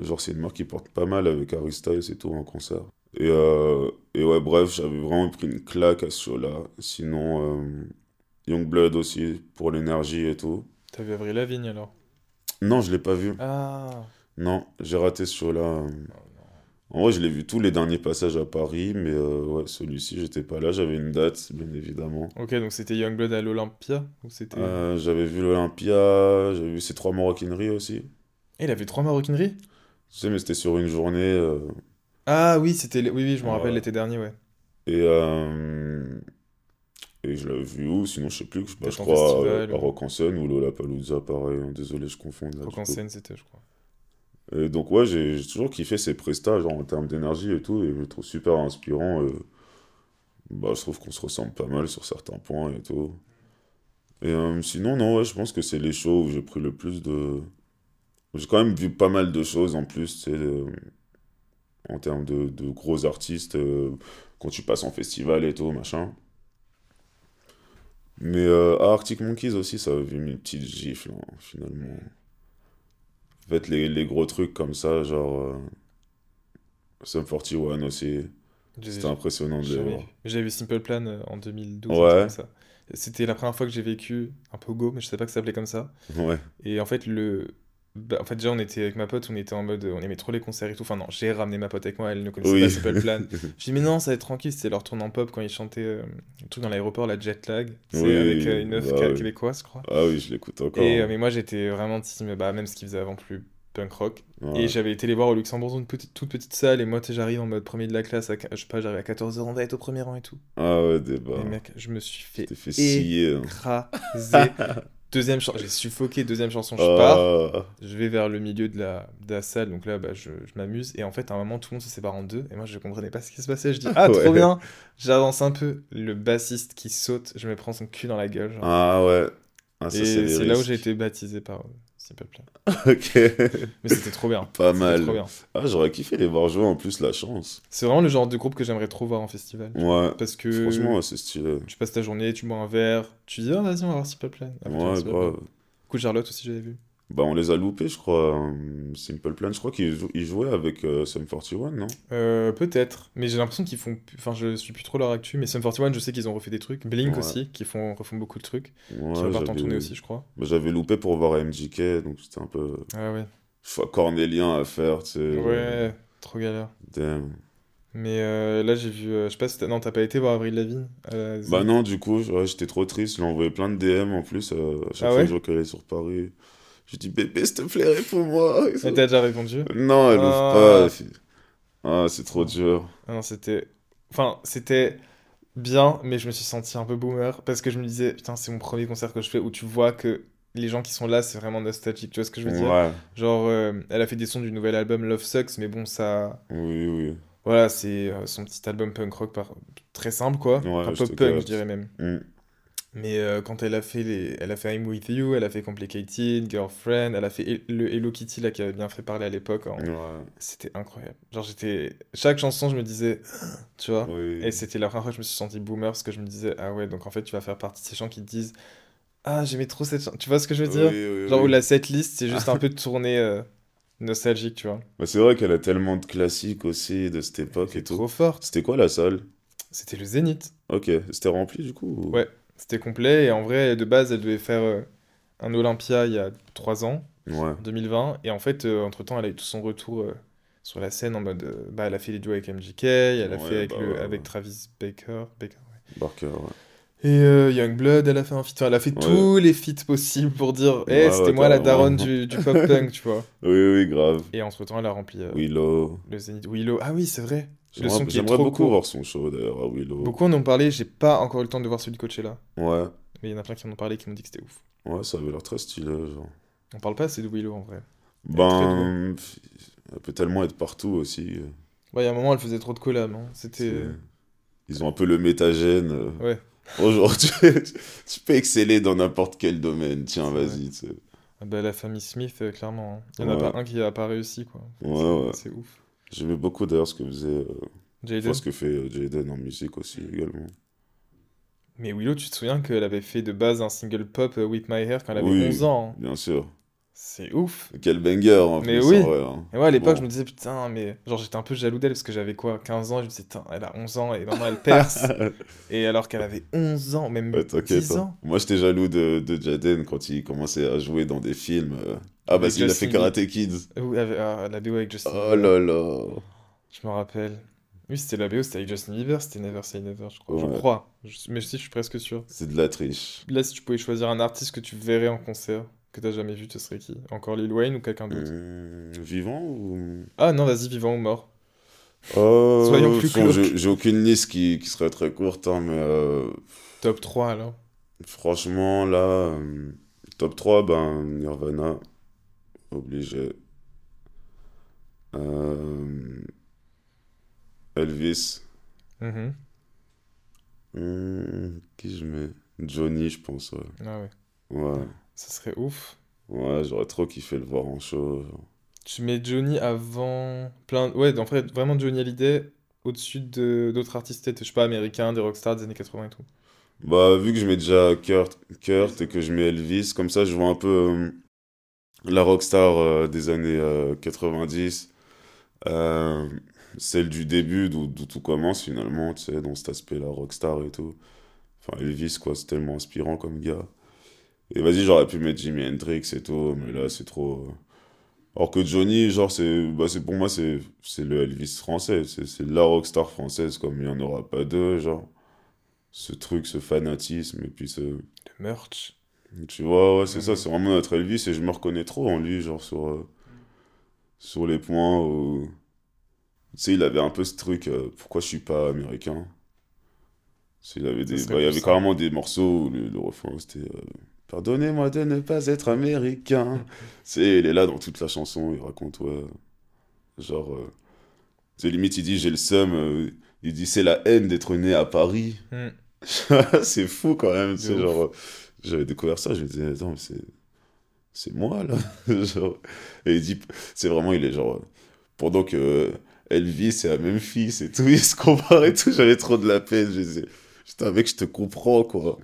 Genre, c'est une marque qui porte pas mal avec Harry Styles et tout en concert. Et, euh, et ouais, bref, j'avais vraiment pris une claque à ce show-là. Sinon, euh, Youngblood aussi pour l'énergie et tout. T'as vu Avril Lavigne alors? Non, je l'ai pas vu. Ah! Non, j'ai raté ce show-là. En vrai, je l'ai vu tous les derniers passages à Paris, mais euh, ouais, celui-ci, j'étais pas là. J'avais une date, bien évidemment. Ok, donc c'était Youngblood à l'Olympia? C'était... Euh, j'avais vu l'Olympia, j'avais vu ces trois maroquineries aussi. Eh, il avait trois maroquineries? Tu sais, mais c'était sur une journée. euh, Ah oui, c'était... Oui, oui, je me Ouais. rappelle l'été dernier, ouais. et, et je l'avais vu où? Sinon, je sais plus. Je, bah, je crois à, festival, à ou- Rock en scène ou Lollapalooza, pareil. hein. Désolé, je confonds. Rock en scène, c'était, je crois. Et donc, ouais, j'ai toujours kiffé ces prestats, en termes d'énergie et tout. Et je le trouve super inspirant. et, bah, je trouve qu'on se ressemble pas mal sur certains points et tout. Et euh, sinon, non, ouais, je pense que c'est les shows où j'ai pris le plus de. J'ai quand même vu pas mal de choses en plus, tu sais, euh, en termes de, gros artistes, euh, quand tu passes en festival et tout, machin. Mais euh, à Arctic Monkeys aussi, ça avait mis une petite gifle, hein, finalement. En fait, les, les gros trucs comme ça, genre. Euh, Sum 41 aussi, c'était impressionnant de les voir. vu. J'avais vu Simple Plan euh, en 2012, Ouais. comme ça. C'était la première fois que j'ai vécu un pogo, mais je savais pas que ça s'appelait comme ça. Ouais, Et en fait, le... bah, en fait, déjà, on était avec ma pote, on était en mode, on aimait trop les concerts et tout. Enfin, non, j'ai ramené ma pote avec moi, elle ne connaissait oui. pas Simple Plan. (laughs) Je dis, mais non, ça va être tranquille, c'était leur tournant pop quand ils chantaient euh, le truc dans l'aéroport, la jet lag. C'est Oui, avec euh, une meuf oui. québécoise, je crois. ah oui, je l'écoute encore. Et, euh, mais moi, j'étais vraiment team, bah, même ce qu'ils faisaient avant plus punk rock. Ouais. Et j'avais été les voir au Luxembourg dans une petite, toute petite salle, et moi, j'arrive en mode premier de la classe, à, je sais pas, j'arrive à 14h, on va être au premier rang et tout. Ah ouais, débat. Et mec, je me suis fait T'es fait scier. hein. (laughs) Deuxième chanson, j'ai suffoqué, deuxième chanson, je pars. Ah, Je vais vers le milieu de la, de la salle, donc là, bah, je, je m'amuse. Et en fait, à un moment, tout le monde se sépare en deux. Et moi, je comprenais pas ce qui se passait. Je dis, ah, (laughs) trop bien. J'avance un peu. Le bassiste qui saute, je me prends son cul dans la gueule. genre. ah ouais. Ah, ça, et c'est là où j'ai été baptisé par euh, Simple Plan. (laughs) Ok. Mais c'était trop bien. Pas mal. trop bien. Ah, j'aurais kiffé les voir jouer en plus, la chance. C'est vraiment le genre de groupe que j'aimerais trop voir en festival. Ouais. Parce que Franchement, c'est stylé. tu passes ta journée, tu bois un verre, tu dis, oh, vas-y, on va voir. Après, tu vois Ouais, grave. Coup, Charlotte aussi, j'avais vu. Bah, on les a loupés, je crois. euh, Simple Plan, je crois qu'ils jou- ils jouaient avec euh, Sum 41, non? Euh, peut-être, mais j'ai l'impression qu'ils font. Enfin, je suis plus trop leur actu, mais Sum 41, je sais qu'ils ont refait des trucs. Blink Ouais. aussi, qui font, refont beaucoup de trucs. Ouais, qui repartent en tournée aussi, je crois. bah, j'avais loupé pour voir MJK, donc c'était un peu Ah ouais. choix cornélien à faire, tu sais. Ouais, trop galère. Damn. Mais euh, là, j'ai vu. euh, je sais pas si t'as... Non, t'as pas été voir Avril Lavigne euh, Bah non, du coup, j'étais trop triste. Je lui ai envoyé plein de DM en plus. euh, à chaque Ah fois que je sur Paris. Je dis, bébé, s'il te plaît, réponds-moi. Elle t'a déjà répondu? Non, elle ouvre Ah. pas. Ah, c'est trop dur. Ah non, c'était. Enfin, c'était bien, mais je me suis senti un peu boomer parce que je me disais, putain, c'est mon premier concert que je fais où tu vois que les gens qui sont là, c'est vraiment nostalgique. Tu vois ce que je veux dire? Ouais, Genre, euh, elle a fait des sons du nouvel album Love Sucks, mais bon, ça. oui, oui. Voilà, c'est euh, son petit album punk rock par... très simple, quoi. Ouais, Enfin, pop punk, je dirais même. Mm. Mais euh, quand elle a fait les... elle a fait I'm With You, elle a fait Complicated, Girlfriend, elle a fait He- le Hello Kitty là qui avait bien fait parler à l'époque. hein. Ouais, C'était incroyable. Genre j'étais chaque chanson je me disais (gasps) tu vois? oui. Et c'était la première fois que je me suis senti boomer parce que je me disais ah ouais donc en fait tu vas faire partie de ces gens qui te disent ah j'aimais trop cette chanson. Tu vois ce que je veux dire? Oui, oui, Genre où la setlist c'est juste (laughs) un peu tourné euh, nostalgique tu vois? Bah, c'est vrai qu'elle a tellement de classiques aussi de cette époque et C'est tout. trop forte. C'était quoi la salle? C'était le Zénith. Ok, c'était rempli du coup? ou- Ouais. C'était complet et en vrai de base elle devait faire euh, un Olympia il y a 3 ans. Ouais. en 2020. Et en fait, euh, entre-temps, elle a eu tout son retour euh, sur la scène en mode. euh, bah, elle a fait les duos avec MJK, elle a Ouais, fait avec, bah le, ouais, avec ouais. Travis Baker. Baker. Barker. Et euh, Youngblood, elle a fait un feat. Enfin, elle a fait tous les feats possibles pour dire Eh, Ouais, c'était moi la daronne du, du pop punk, tu vois. (laughs) Oui, oui, grave. Et entre-temps, elle a rempli euh, Willow. le Zénith. Willow. Ah oui, c'est vrai. Le J'aimerais son qui est j'aimerais trop beaucoup court. voir son show d'ailleurs à Willow. Beaucoup en ont parlé, j'ai pas encore eu le temps de voir celui de Coachella. Ouais. Mais il y en a plein qui en ont parlé qui m'ont dit que c'était ouf. Ouais, ça avait l'air très stylé, genre. On parle pas assez de Willow en vrai. Ben, elle peut tellement être partout aussi. euh, Ouais, il y a un moment, elle faisait trop de collabs. hein. C'était. c'est- Ils ont un peu le métagène. euh, Ouais. (laughs) Aujourd'hui, (laughs) tu peux exceller dans n'importe quel domaine. Tiens, vas-y. Ah bah, la famille Smith, euh, clairement. hein. Il y en a pas un qui a pas réussi, quoi. Ouais, ouais. C'est ouf. J'aimais beaucoup d'ailleurs ce que faisait. euh, enfin, ce que fait euh, Jaden en musique aussi également. Mais Willow, tu te souviens qu'elle avait fait de base un single pop euh, Whip My Hair quand elle avait Oui. 11 ans. hein. Bien sûr. C'est ouf. Quel banger en Mais plus, oui. vrai, hein. Et moi, à l'époque, Bon. je me disais, putain, mais. Genre, j'étais un peu jaloux d'elle parce que j'avais quoi, 15 ans. Je me disais, putain, elle a 11 ans et maintenant elle perce. (laughs) et alors qu'elle avait 11 ans, même Ouais, t'inquiète. 10 hein. ans. Moi, j'étais jaloux de, de Jaden quand il commençait à jouer dans des films. euh. Ah, parce qu'il a fait Karate Kids. Ou avec- ah, la BO avec Justin Oh là là. Je me rappelle. Oui, c'était la BO, c'était avec Justin Bieber, c'était Never Say Never, je crois. Je Ouais. crois. Je- Mais si, je suis presque sûr. C'est de la triche. Là, si tu pouvais choisir un artiste que tu verrais en concert, que t'as jamais vu, ce serait qui? Encore Lil Wayne ou quelqu'un d'autre? Hum, vivant ou. Ah non, vas-y, vivant ou mort. Euh, Soyons plus glauques. j'ai aucune liste qui, qui serait très courte, hein, mais euh, Top 3 alors. franchement, là, euh, top 3, ben, Nirvana, obligé. Euh, Elvis. Mhm. Qui je mets? Johnny, je pense, ouais. Ah ouais. Ouais, Ça serait ouf. ouais j'aurais trop kiffé le voir en show. Tu mets Johnny avant plein. Ouais, en fait, vraiment Johnny Hallyday au-dessus de d'autres artistes, je sais pas, américains, des rockstars des années 80 et tout. Bah, vu que je mets déjà Kurt, Kurt et que je mets Elvis, comme ça, je vois un peu euh, la rockstar euh, des années euh, 90, euh, celle du début, d'où d'où tout commence finalement, tu sais, dans cet aspect-là, rockstar et tout. Enfin, Elvis, quoi, c'est tellement inspirant comme gars. Et vas-y, j'aurais pu mettre Jimi Hendrix et tout, mais là, c'est trop. Alors que Johnny, genre, c'est, bah, c'est pour moi, c'est, c'est le Elvis français, c'est, c'est la rockstar française, comme il n'y en aura pas deux, genre. Ce truc, ce fanatisme, et puis ce. Le merch. Tu vois, ouais, c'est ça, c'est vraiment notre Elvis, et je me reconnais trop en lui, genre, sur, euh, sur les points où. Tu sais, il avait un peu ce truc, euh, pourquoi je suis pas américain? Il avait des, bah, il avait carrément des morceaux où le, le refrain c'était euh, Pardonnez-moi de ne pas être américain. sais, il est là dans toute la chanson, il raconte, ouais. Genre, euh, sais, limite, il dit J'ai le seum, euh, il dit C'est la haine d'être né à Paris. Hmm. (laughs) c'est fou quand même, tu De sais, genre, euh, j'avais découvert ça, je me disais, attends, mais c'est, c'est moi, là, (laughs) genre, et il dit, c'est vraiment, il est genre, pendant que Elvis est à Memphis et tout, il se compare et tout, j'avais trop de la peine, je disais, putain, mec, je te comprends, quoi,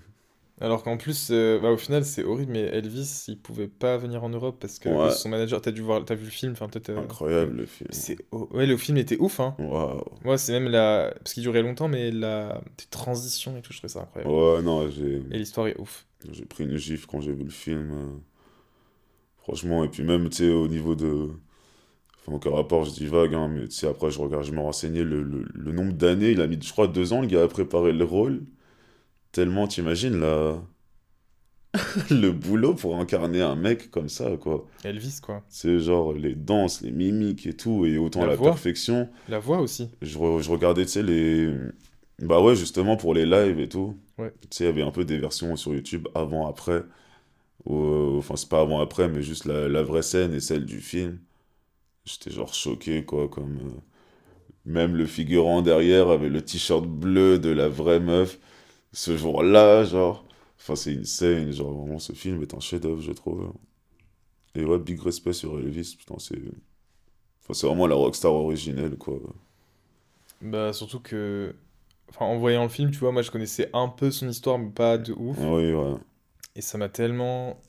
Alors qu'en plus, euh, bah, au final, c'est horrible, mais Elvis, il pouvait pas venir en Europe parce que Ouais. son manager, t'as dû voir, t'as vu le film, enfin peut-être. incroyable, le film, C'est, ouais, le film était ouf, hein. waouh, Moi, c'est même la, parce qu'il durait longtemps, mais la des transitions et tout, je trouvais ça incroyable. ouais, non, j'ai, Et l'histoire est ouf. J'ai pris une gifle quand j'ai vu le film. euh, Franchement, et puis même, tu sais, au niveau de. Enfin, aucun rapport, je dis vague, hein, mais tu sais, après, je regarde, je me renseignais le, le, le nombre d'années. Il a mis, je crois, deux ans, le gars, à préparer le rôle. Tellement, t'imagines, là. (laughs) le boulot pour incarner un mec comme ça, quoi. Elvis, quoi. C'est genre les danses, les mimiques et tout, et autant La la, voix. perfection. La voix aussi. Je, re- je regardais, tu sais, les. Bah ouais, justement, pour les lives et tout. Ouais. Tu sais, il y avait un peu des versions sur YouTube avant, après. Euh, Enfin, c'est pas avant, après, mais juste la, la vraie scène et celle du film. J'étais genre choqué, quoi, comme. euh, Même le figurant derrière avait le t-shirt bleu de la vraie meuf. Ce jour-là, genre. Enfin, c'est une scène, genre, vraiment, ce film est un chef-d'œuvre, je trouve. Et ouais, big respect sur Elvis, putain, c'est. Enfin, c'est vraiment la rockstar originelle, quoi. Bah, surtout que. Enfin, en voyant le film, tu vois, moi je connaissais un peu son histoire, mais pas de ouf. Oui, ouais. Et ça m'a tellement.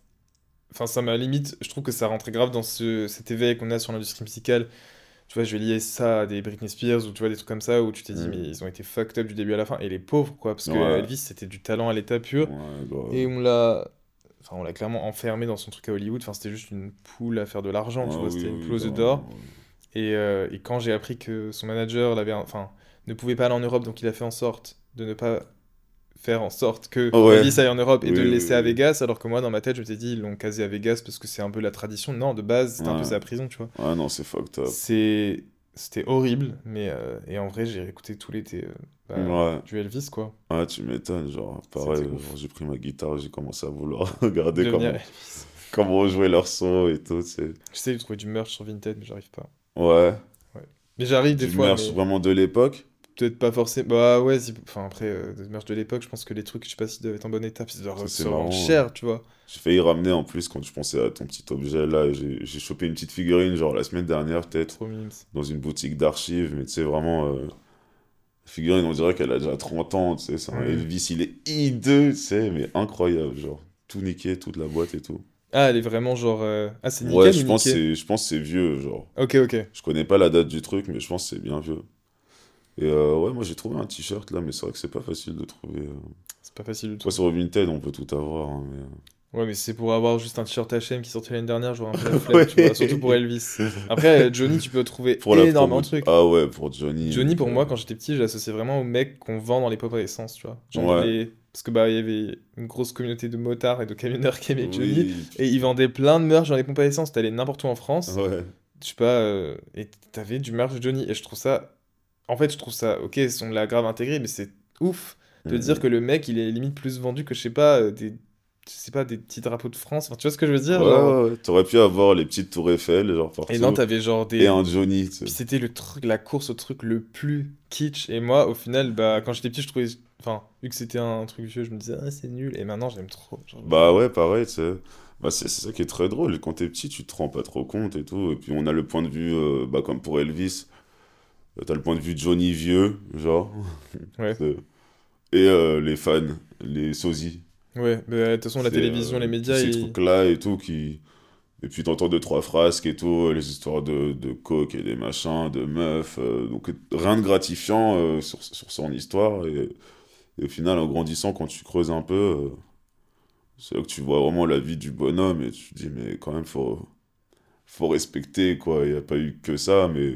Enfin, ça m'a limite. Je trouve que ça rentrait grave dans ce... cet éveil qu'on a sur l'industrie musicale. Tu vois, je vais lier ça à des Britney Spears ou tu vois, des trucs comme ça où tu t'es dit, Mm. mais ils ont été fucked up du début à la fin. Et les pauvres, quoi, parce que. Elvis, c'était du talent à l'état pur. Ouais, grave. Et on l'a. Enfin, on l'a clairement enfermé dans son truc à Hollywood. Enfin, c'était juste une poule à faire de l'argent, tu Ah vois, oui, c'était une close grave, d'or. Et, euh, et quand j'ai appris que son manager l'avait, enfin, ne pouvait pas aller en Europe, donc il a fait en sorte de ne pas faire en sorte que Oh ouais. Elvis aille en Europe et de le oui, laisser à. Vegas, alors que moi, dans ma tête, je m'étais dit, ils l'ont casé à Vegas parce que c'est un peu la tradition. Non, de base, c'était un peu Ouais. sa prison, tu vois. Ah non, c'est fucked up. C'est... C'était horrible, mais euh, et en vrai, j'ai réécouté tout l'été euh, bah, Ouais. du Elvis, quoi. Ah, tu m'étonnes, genre, pareil, j'ai pris ma guitare, j'ai commencé à vouloir (laughs) regarder Devenir comment, Elvis. comment jouer leur son et tout, c'est... J'essaie de trouver du merch sur Vinted, mais j'arrive pas. Ouais, Mais j'arrive des du fois, merch mais vraiment de l'époque. Peut-être pas forcément. Bah ouais, si- enfin après, euh, des merch de l'époque, je pense que les trucs, je sais pas s'ils doivent être en bon état, puis ils doivent se cher, tu vois. J'ai failli ramener en plus quand je pensais à ton petit objet là, j'ai chopé une petite figurine, genre la semaine dernière peut-être, dans une boutique d'archives, mais tu sais, vraiment... euh, La figurine, on dirait qu'elle a déjà 30 ans, tu sais, c'est un Ouais. Elvis, il est hideux, tu sais, mais incroyable, genre, tout niqué, toute la boîte et tout. Ah, elle est vraiment genre. euh, Ah, c'est nickel Ouais, pense je pense que c'est vieux, genre. Ok, ok. Je connais pas la date du truc, mais je pense que c'est bien vieux. Et euh, ouais, moi j'ai trouvé un t-shirt là, mais c'est vrai que c'est pas facile de trouver. euh. C'est pas facile du tout. Toi sur Vinted, on peut tout avoir. hein, mais, euh, Ouais, mais c'est pour avoir juste un t-shirt H&M qui sortait l'année dernière, j'aurais un peu la (laughs) flemme, Ouais. vois, surtout pour Elvis. Après, Johnny, tu peux trouver (laughs) Pour la énormément de trucs. Ah ouais, pour Johnny. Johnny, pour moi, quand j'étais petit, je l'associais vraiment aux mecs qu'on vend dans les pop essence, tu vois. Genre Ouais. les- Parce que bah, il y avait une grosse communauté de motards et de camionneurs qui aimaient Johnny. oui, Et ils vendaient plein de merch dans les pompes à essence. T'allais n'importe où en France, Ouais. je sais pas, euh, et t'avais du merch de Johnny. Et je trouve ça. En fait, je trouve ça. Ok, on l'a grave intégré, mais c'est ouf de Mhm. dire que le mec, il est limite plus vendu que, je sais pas, euh, des. Je sais pas, des petits drapeaux de France. Enfin, tu vois ce que je veux dire Ouais, genre ouais. T'aurais pu avoir les petites tours Eiffel, genre partout. Et non, t'avais genre des. Et un Johnny, tu sais. Puis c'était le truc, la course au truc le plus kitsch. Et moi, au final, bah, quand j'étais petit, je trouvais. Enfin, vu que c'était un truc vieux, je me disais, ah, c'est nul. Et maintenant, j'aime trop. Genre, Bah ouais, pareil, tu sais. Bah c'est ça qui est très drôle. Quand t'es petit, tu te rends pas trop compte et tout. Et puis on a le point de vue, euh, bah comme pour Elvis, t'as le point de vue de Johnny vieux, genre. (laughs) Ouais. Et euh, les fans, les sosies. Ouais, mais de toute façon, la télévision, euh, les médias, Ces trucs-là et tout qui. Et puis t'entends deux, trois frasques et tout, les histoires de, de coke et des machins, de meufs. euh, donc rien de gratifiant sur, sur son histoire. Et, et au final, en grandissant, quand tu creuses un peu, c'est là que tu vois vraiment la vie du bonhomme et tu te dis, mais quand même, faut, faut respecter, quoi. Il n'y a pas eu que ça, mais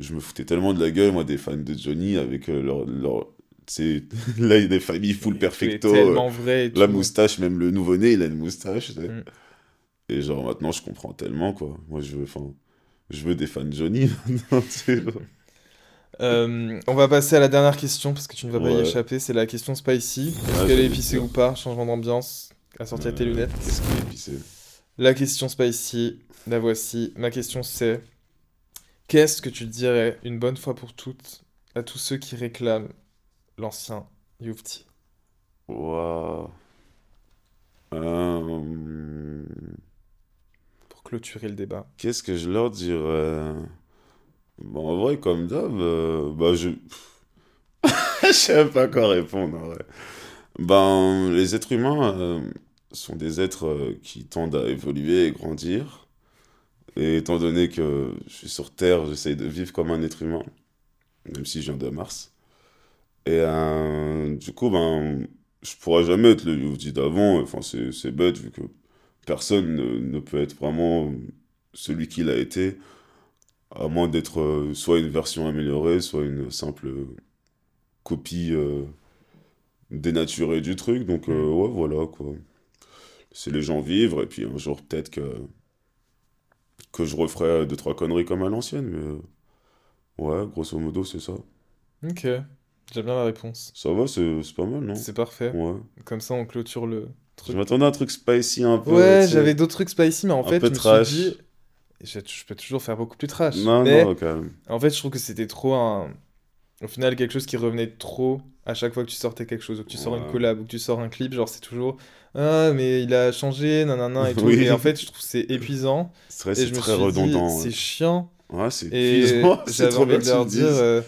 je me foutais tellement de la gueule, moi, des fans de Johnny avec euh, leur. leur sais, (laughs) là, il y a des familles full perfecto. euh, tellement vrai la moustache, même le nouveau-né, il a une moustache. Mm. Et genre, maintenant, je comprends tellement, quoi. Moi, je veux, enfin, je veux des fans Johnny. (laughs) Euh, on va passer à la dernière question, parce que tu ne vas pas y échapper. C'est la question spicy. Est-ce Ah, qu'elle est épicée ou pas? Changement d'ambiance. Assortie à tes Euh, lunettes. Qu'est-ce qui est épicé? La question spicy, la voici. Ma question c'est Qu'est-ce que tu dirais une bonne fois pour toutes à tous ceux qui réclament l'ancien Youfti Waouh. Euh, pour clôturer le débat Qu'est-ce que je leur dirais? Bon, en vrai, comme d'hab, euh, bah, je... (laughs) je sais pas quoi répondre, en vrai. Ben, les êtres humains euh, sont des êtres qui tendent à évoluer et grandir. Et étant donné que je suis sur Terre, j'essaye de vivre comme un être humain, même si je viens de Mars. Et euh, du coup, ben, je pourrais jamais être le Youdi d'avant. Enfin, c'est c'est bête, vu que personne ne, ne peut être vraiment celui qu'il a été, à moins d'être euh, soit une version améliorée, soit une simple copie euh, dénaturée du truc. Donc, euh, ouais, voilà, quoi. C'est les gens vivre, et puis un jour, peut-être que, que je referai deux, trois conneries comme à l'ancienne, mais euh, ouais, grosso modo, c'est ça. Ok, j'aime bien la réponse. Ça va, c'est pas mal, non? C'est parfait. Ouais. Comme ça, on clôture le Je truc. m'attendais à un truc spicy un peu. Ouais, j'avais d'autres trucs spicy, mais en Un fait, peu je me trash. suis dit, je, je peux toujours faire beaucoup plus trash. Non, mais non, quand même. en fait, je trouve que c'était trop un. Au final, quelque chose qui revenait trop à chaque fois que tu sortais quelque chose, ou que tu sors une Ouais. collab, ou que tu sors un clip, genre c'est toujours Ah, mais il a changé, nanana et (laughs) tout. Oui. Et en fait, je trouve que c'est épuisant. C'est vrai, et c'est je me très suis redondant. ouais. c'est chiant. Ouais, c'est Et épuisant. (laughs) j'avais trop envie de leur le dire, euh,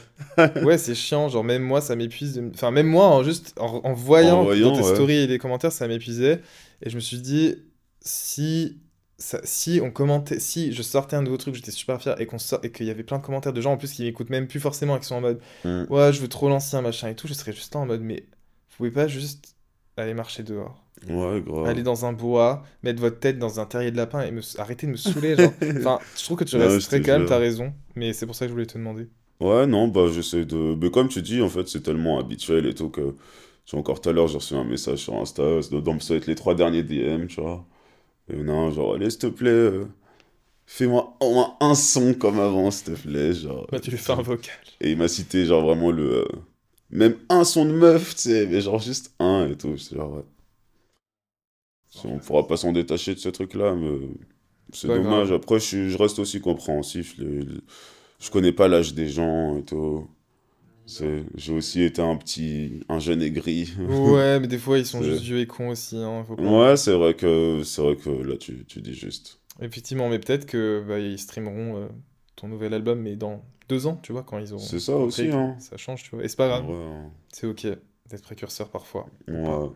ouais, c'est chiant. Genre, même moi, ça m'épuise. de- Enfin, même moi, en juste en, en voyant, En voyant, dans tes ouais. stories et les commentaires, ça m'épuisait. Et je me suis dit, si, ça, si on commentait, si je sortais un nouveau truc, j'étais super fier et qu'on sort, et qu'il y avait plein de commentaires de gens en plus qui m'écoutent même plus forcément, et qui sont en mode, Mm. ouais, je veux trop l'ancien machin et tout, je serais juste là en mode, mais vous pouvez pas juste aller marcher dehors, Ouais, grave. aller dans un bois, mettre votre tête dans un terrier de lapin et me, arrêter de me saouler, genre. (laughs) Enfin, je trouve que tu Ouais, restes très calme, t'as raison, mais c'est pour ça que je voulais te demander. Ouais, non, bah j'essaie de. Mais comme tu dis, en fait, c'est tellement habituel et tout que. Tu vois, encore tout à l'heure, j'ai reçu un message sur Insta, ça doit être les trois derniers DM, tu vois. Et non, genre, allez, s'il te plaît, euh, fais-moi au moins un son comme avant, s'il te plaît. Genre, Bah, tu lui fais un vocal. Et il m'a cité, genre, vraiment le. euh, Même un son de meuf, tu sais, mais genre juste un et tout. C'est genre, ouais. On pourra pas s'en détacher de ce truc-là, mais c'est dommage. grave. Après, je reste aussi compréhensif. les- les- Je connais pas l'âge des gens et tout. J'ai aussi été un petit. un jeune aigri. Ouais, mais des fois, ils sont (laughs) juste vieux et cons aussi, hein, faut pas- Ouais, c'est vrai que c'est vrai que là tu, tu dis juste. Effectivement, mais peut-être que bah, ils streameront euh, ton nouvel album, mais dans deux ans, tu vois, quand ils auront. C'est ça aussi, hein. Ça change, tu vois. Et c'est pas grave, Ouais, hein. c'est ok d'être précurseur parfois. Ouais.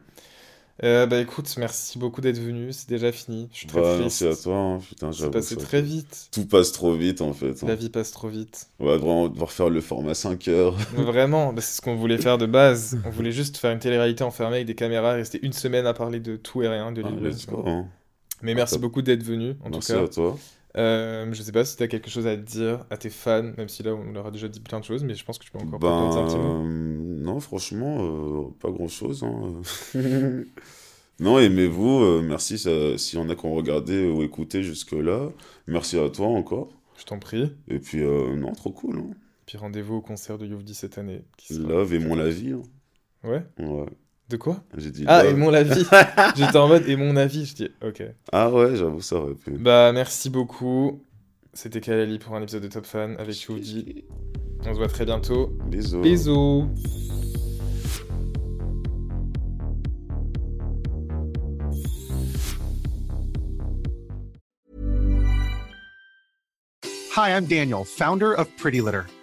Euh, bah écoute, merci beaucoup d'être venu, c'est déjà fini. Je suis très Bah, triste. merci à toi. hein. Putain, C'est passé ça- très vite. Tout passe trop vite en fait. hein. La vie passe trop vite. On va vraiment devoir faire le format 5 heures. (laughs) Vraiment, bah, c'est ce qu'on voulait faire de base. On voulait juste faire une télé-réalité enfermée avec des caméras, rester une semaine à parler de tout et rien, de Ah, l'île. go, hein. Mais merci beaucoup d'être venu, en Merci tout cas. à toi. Euh, je sais pas si tu as quelque chose à dire à tes fans, même si là on leur a déjà dit plein de choses, mais je pense que tu peux encore peut-être en dire un petit mot. Ben, non, franchement, euh, pas grand chose. (laughs) non, aimez-vous. euh, merci ça- s'il y en a qui ont regardé ou écouté jusque-là. Merci à toi encore. Je t'en prie. Et puis, euh, non, trop cool. Hein. Puis rendez-vous au concert de Youvdi cette année. Qui sera- Love et mon la vie. hein. Ouais Ouais, De quoi j'ai dit Ah, love. et mon avis (laughs) J'étais en mode et mon avis, je dis ok. Ah ouais, j'avoue, ça aurait pu. Bah merci beaucoup. C'était Kalali pour un épisode de Top Fan avec Youvdi. On se voit très bientôt. Bisous. Bisous Hi, I'm Daniel, founder of Pretty Litter.